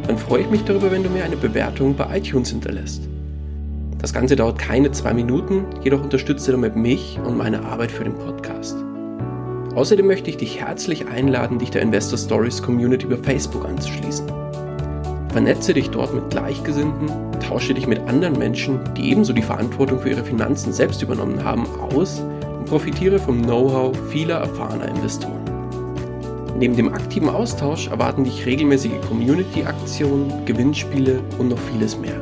dann freue ich mich darüber, wenn du mir eine Bewertung bei iTunes hinterlässt. Das Ganze dauert keine zwei Minuten, jedoch unterstützt du damit mich und meine Arbeit für den Podcast. Außerdem möchte ich dich herzlich einladen, dich der Investor Stories Community über Facebook anzuschließen. Vernetze dich dort mit Gleichgesinnten, tausche dich mit anderen Menschen, die ebenso die Verantwortung für ihre Finanzen selbst übernommen haben, aus und profitiere vom Know-how vieler erfahrener Investoren. Neben dem aktiven Austausch erwarten dich regelmäßige Community-Aktionen, Gewinnspiele und noch vieles mehr.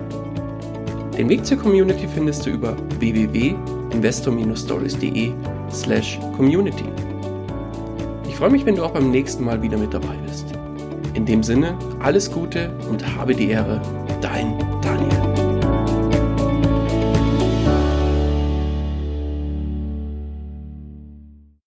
Den Weg zur Community findest du über www.investor-stories.de slash community. Ich freue mich, wenn du auch beim nächsten Mal wieder mit dabei bist. In dem Sinne, alles Gute und habe die Ehre, dein.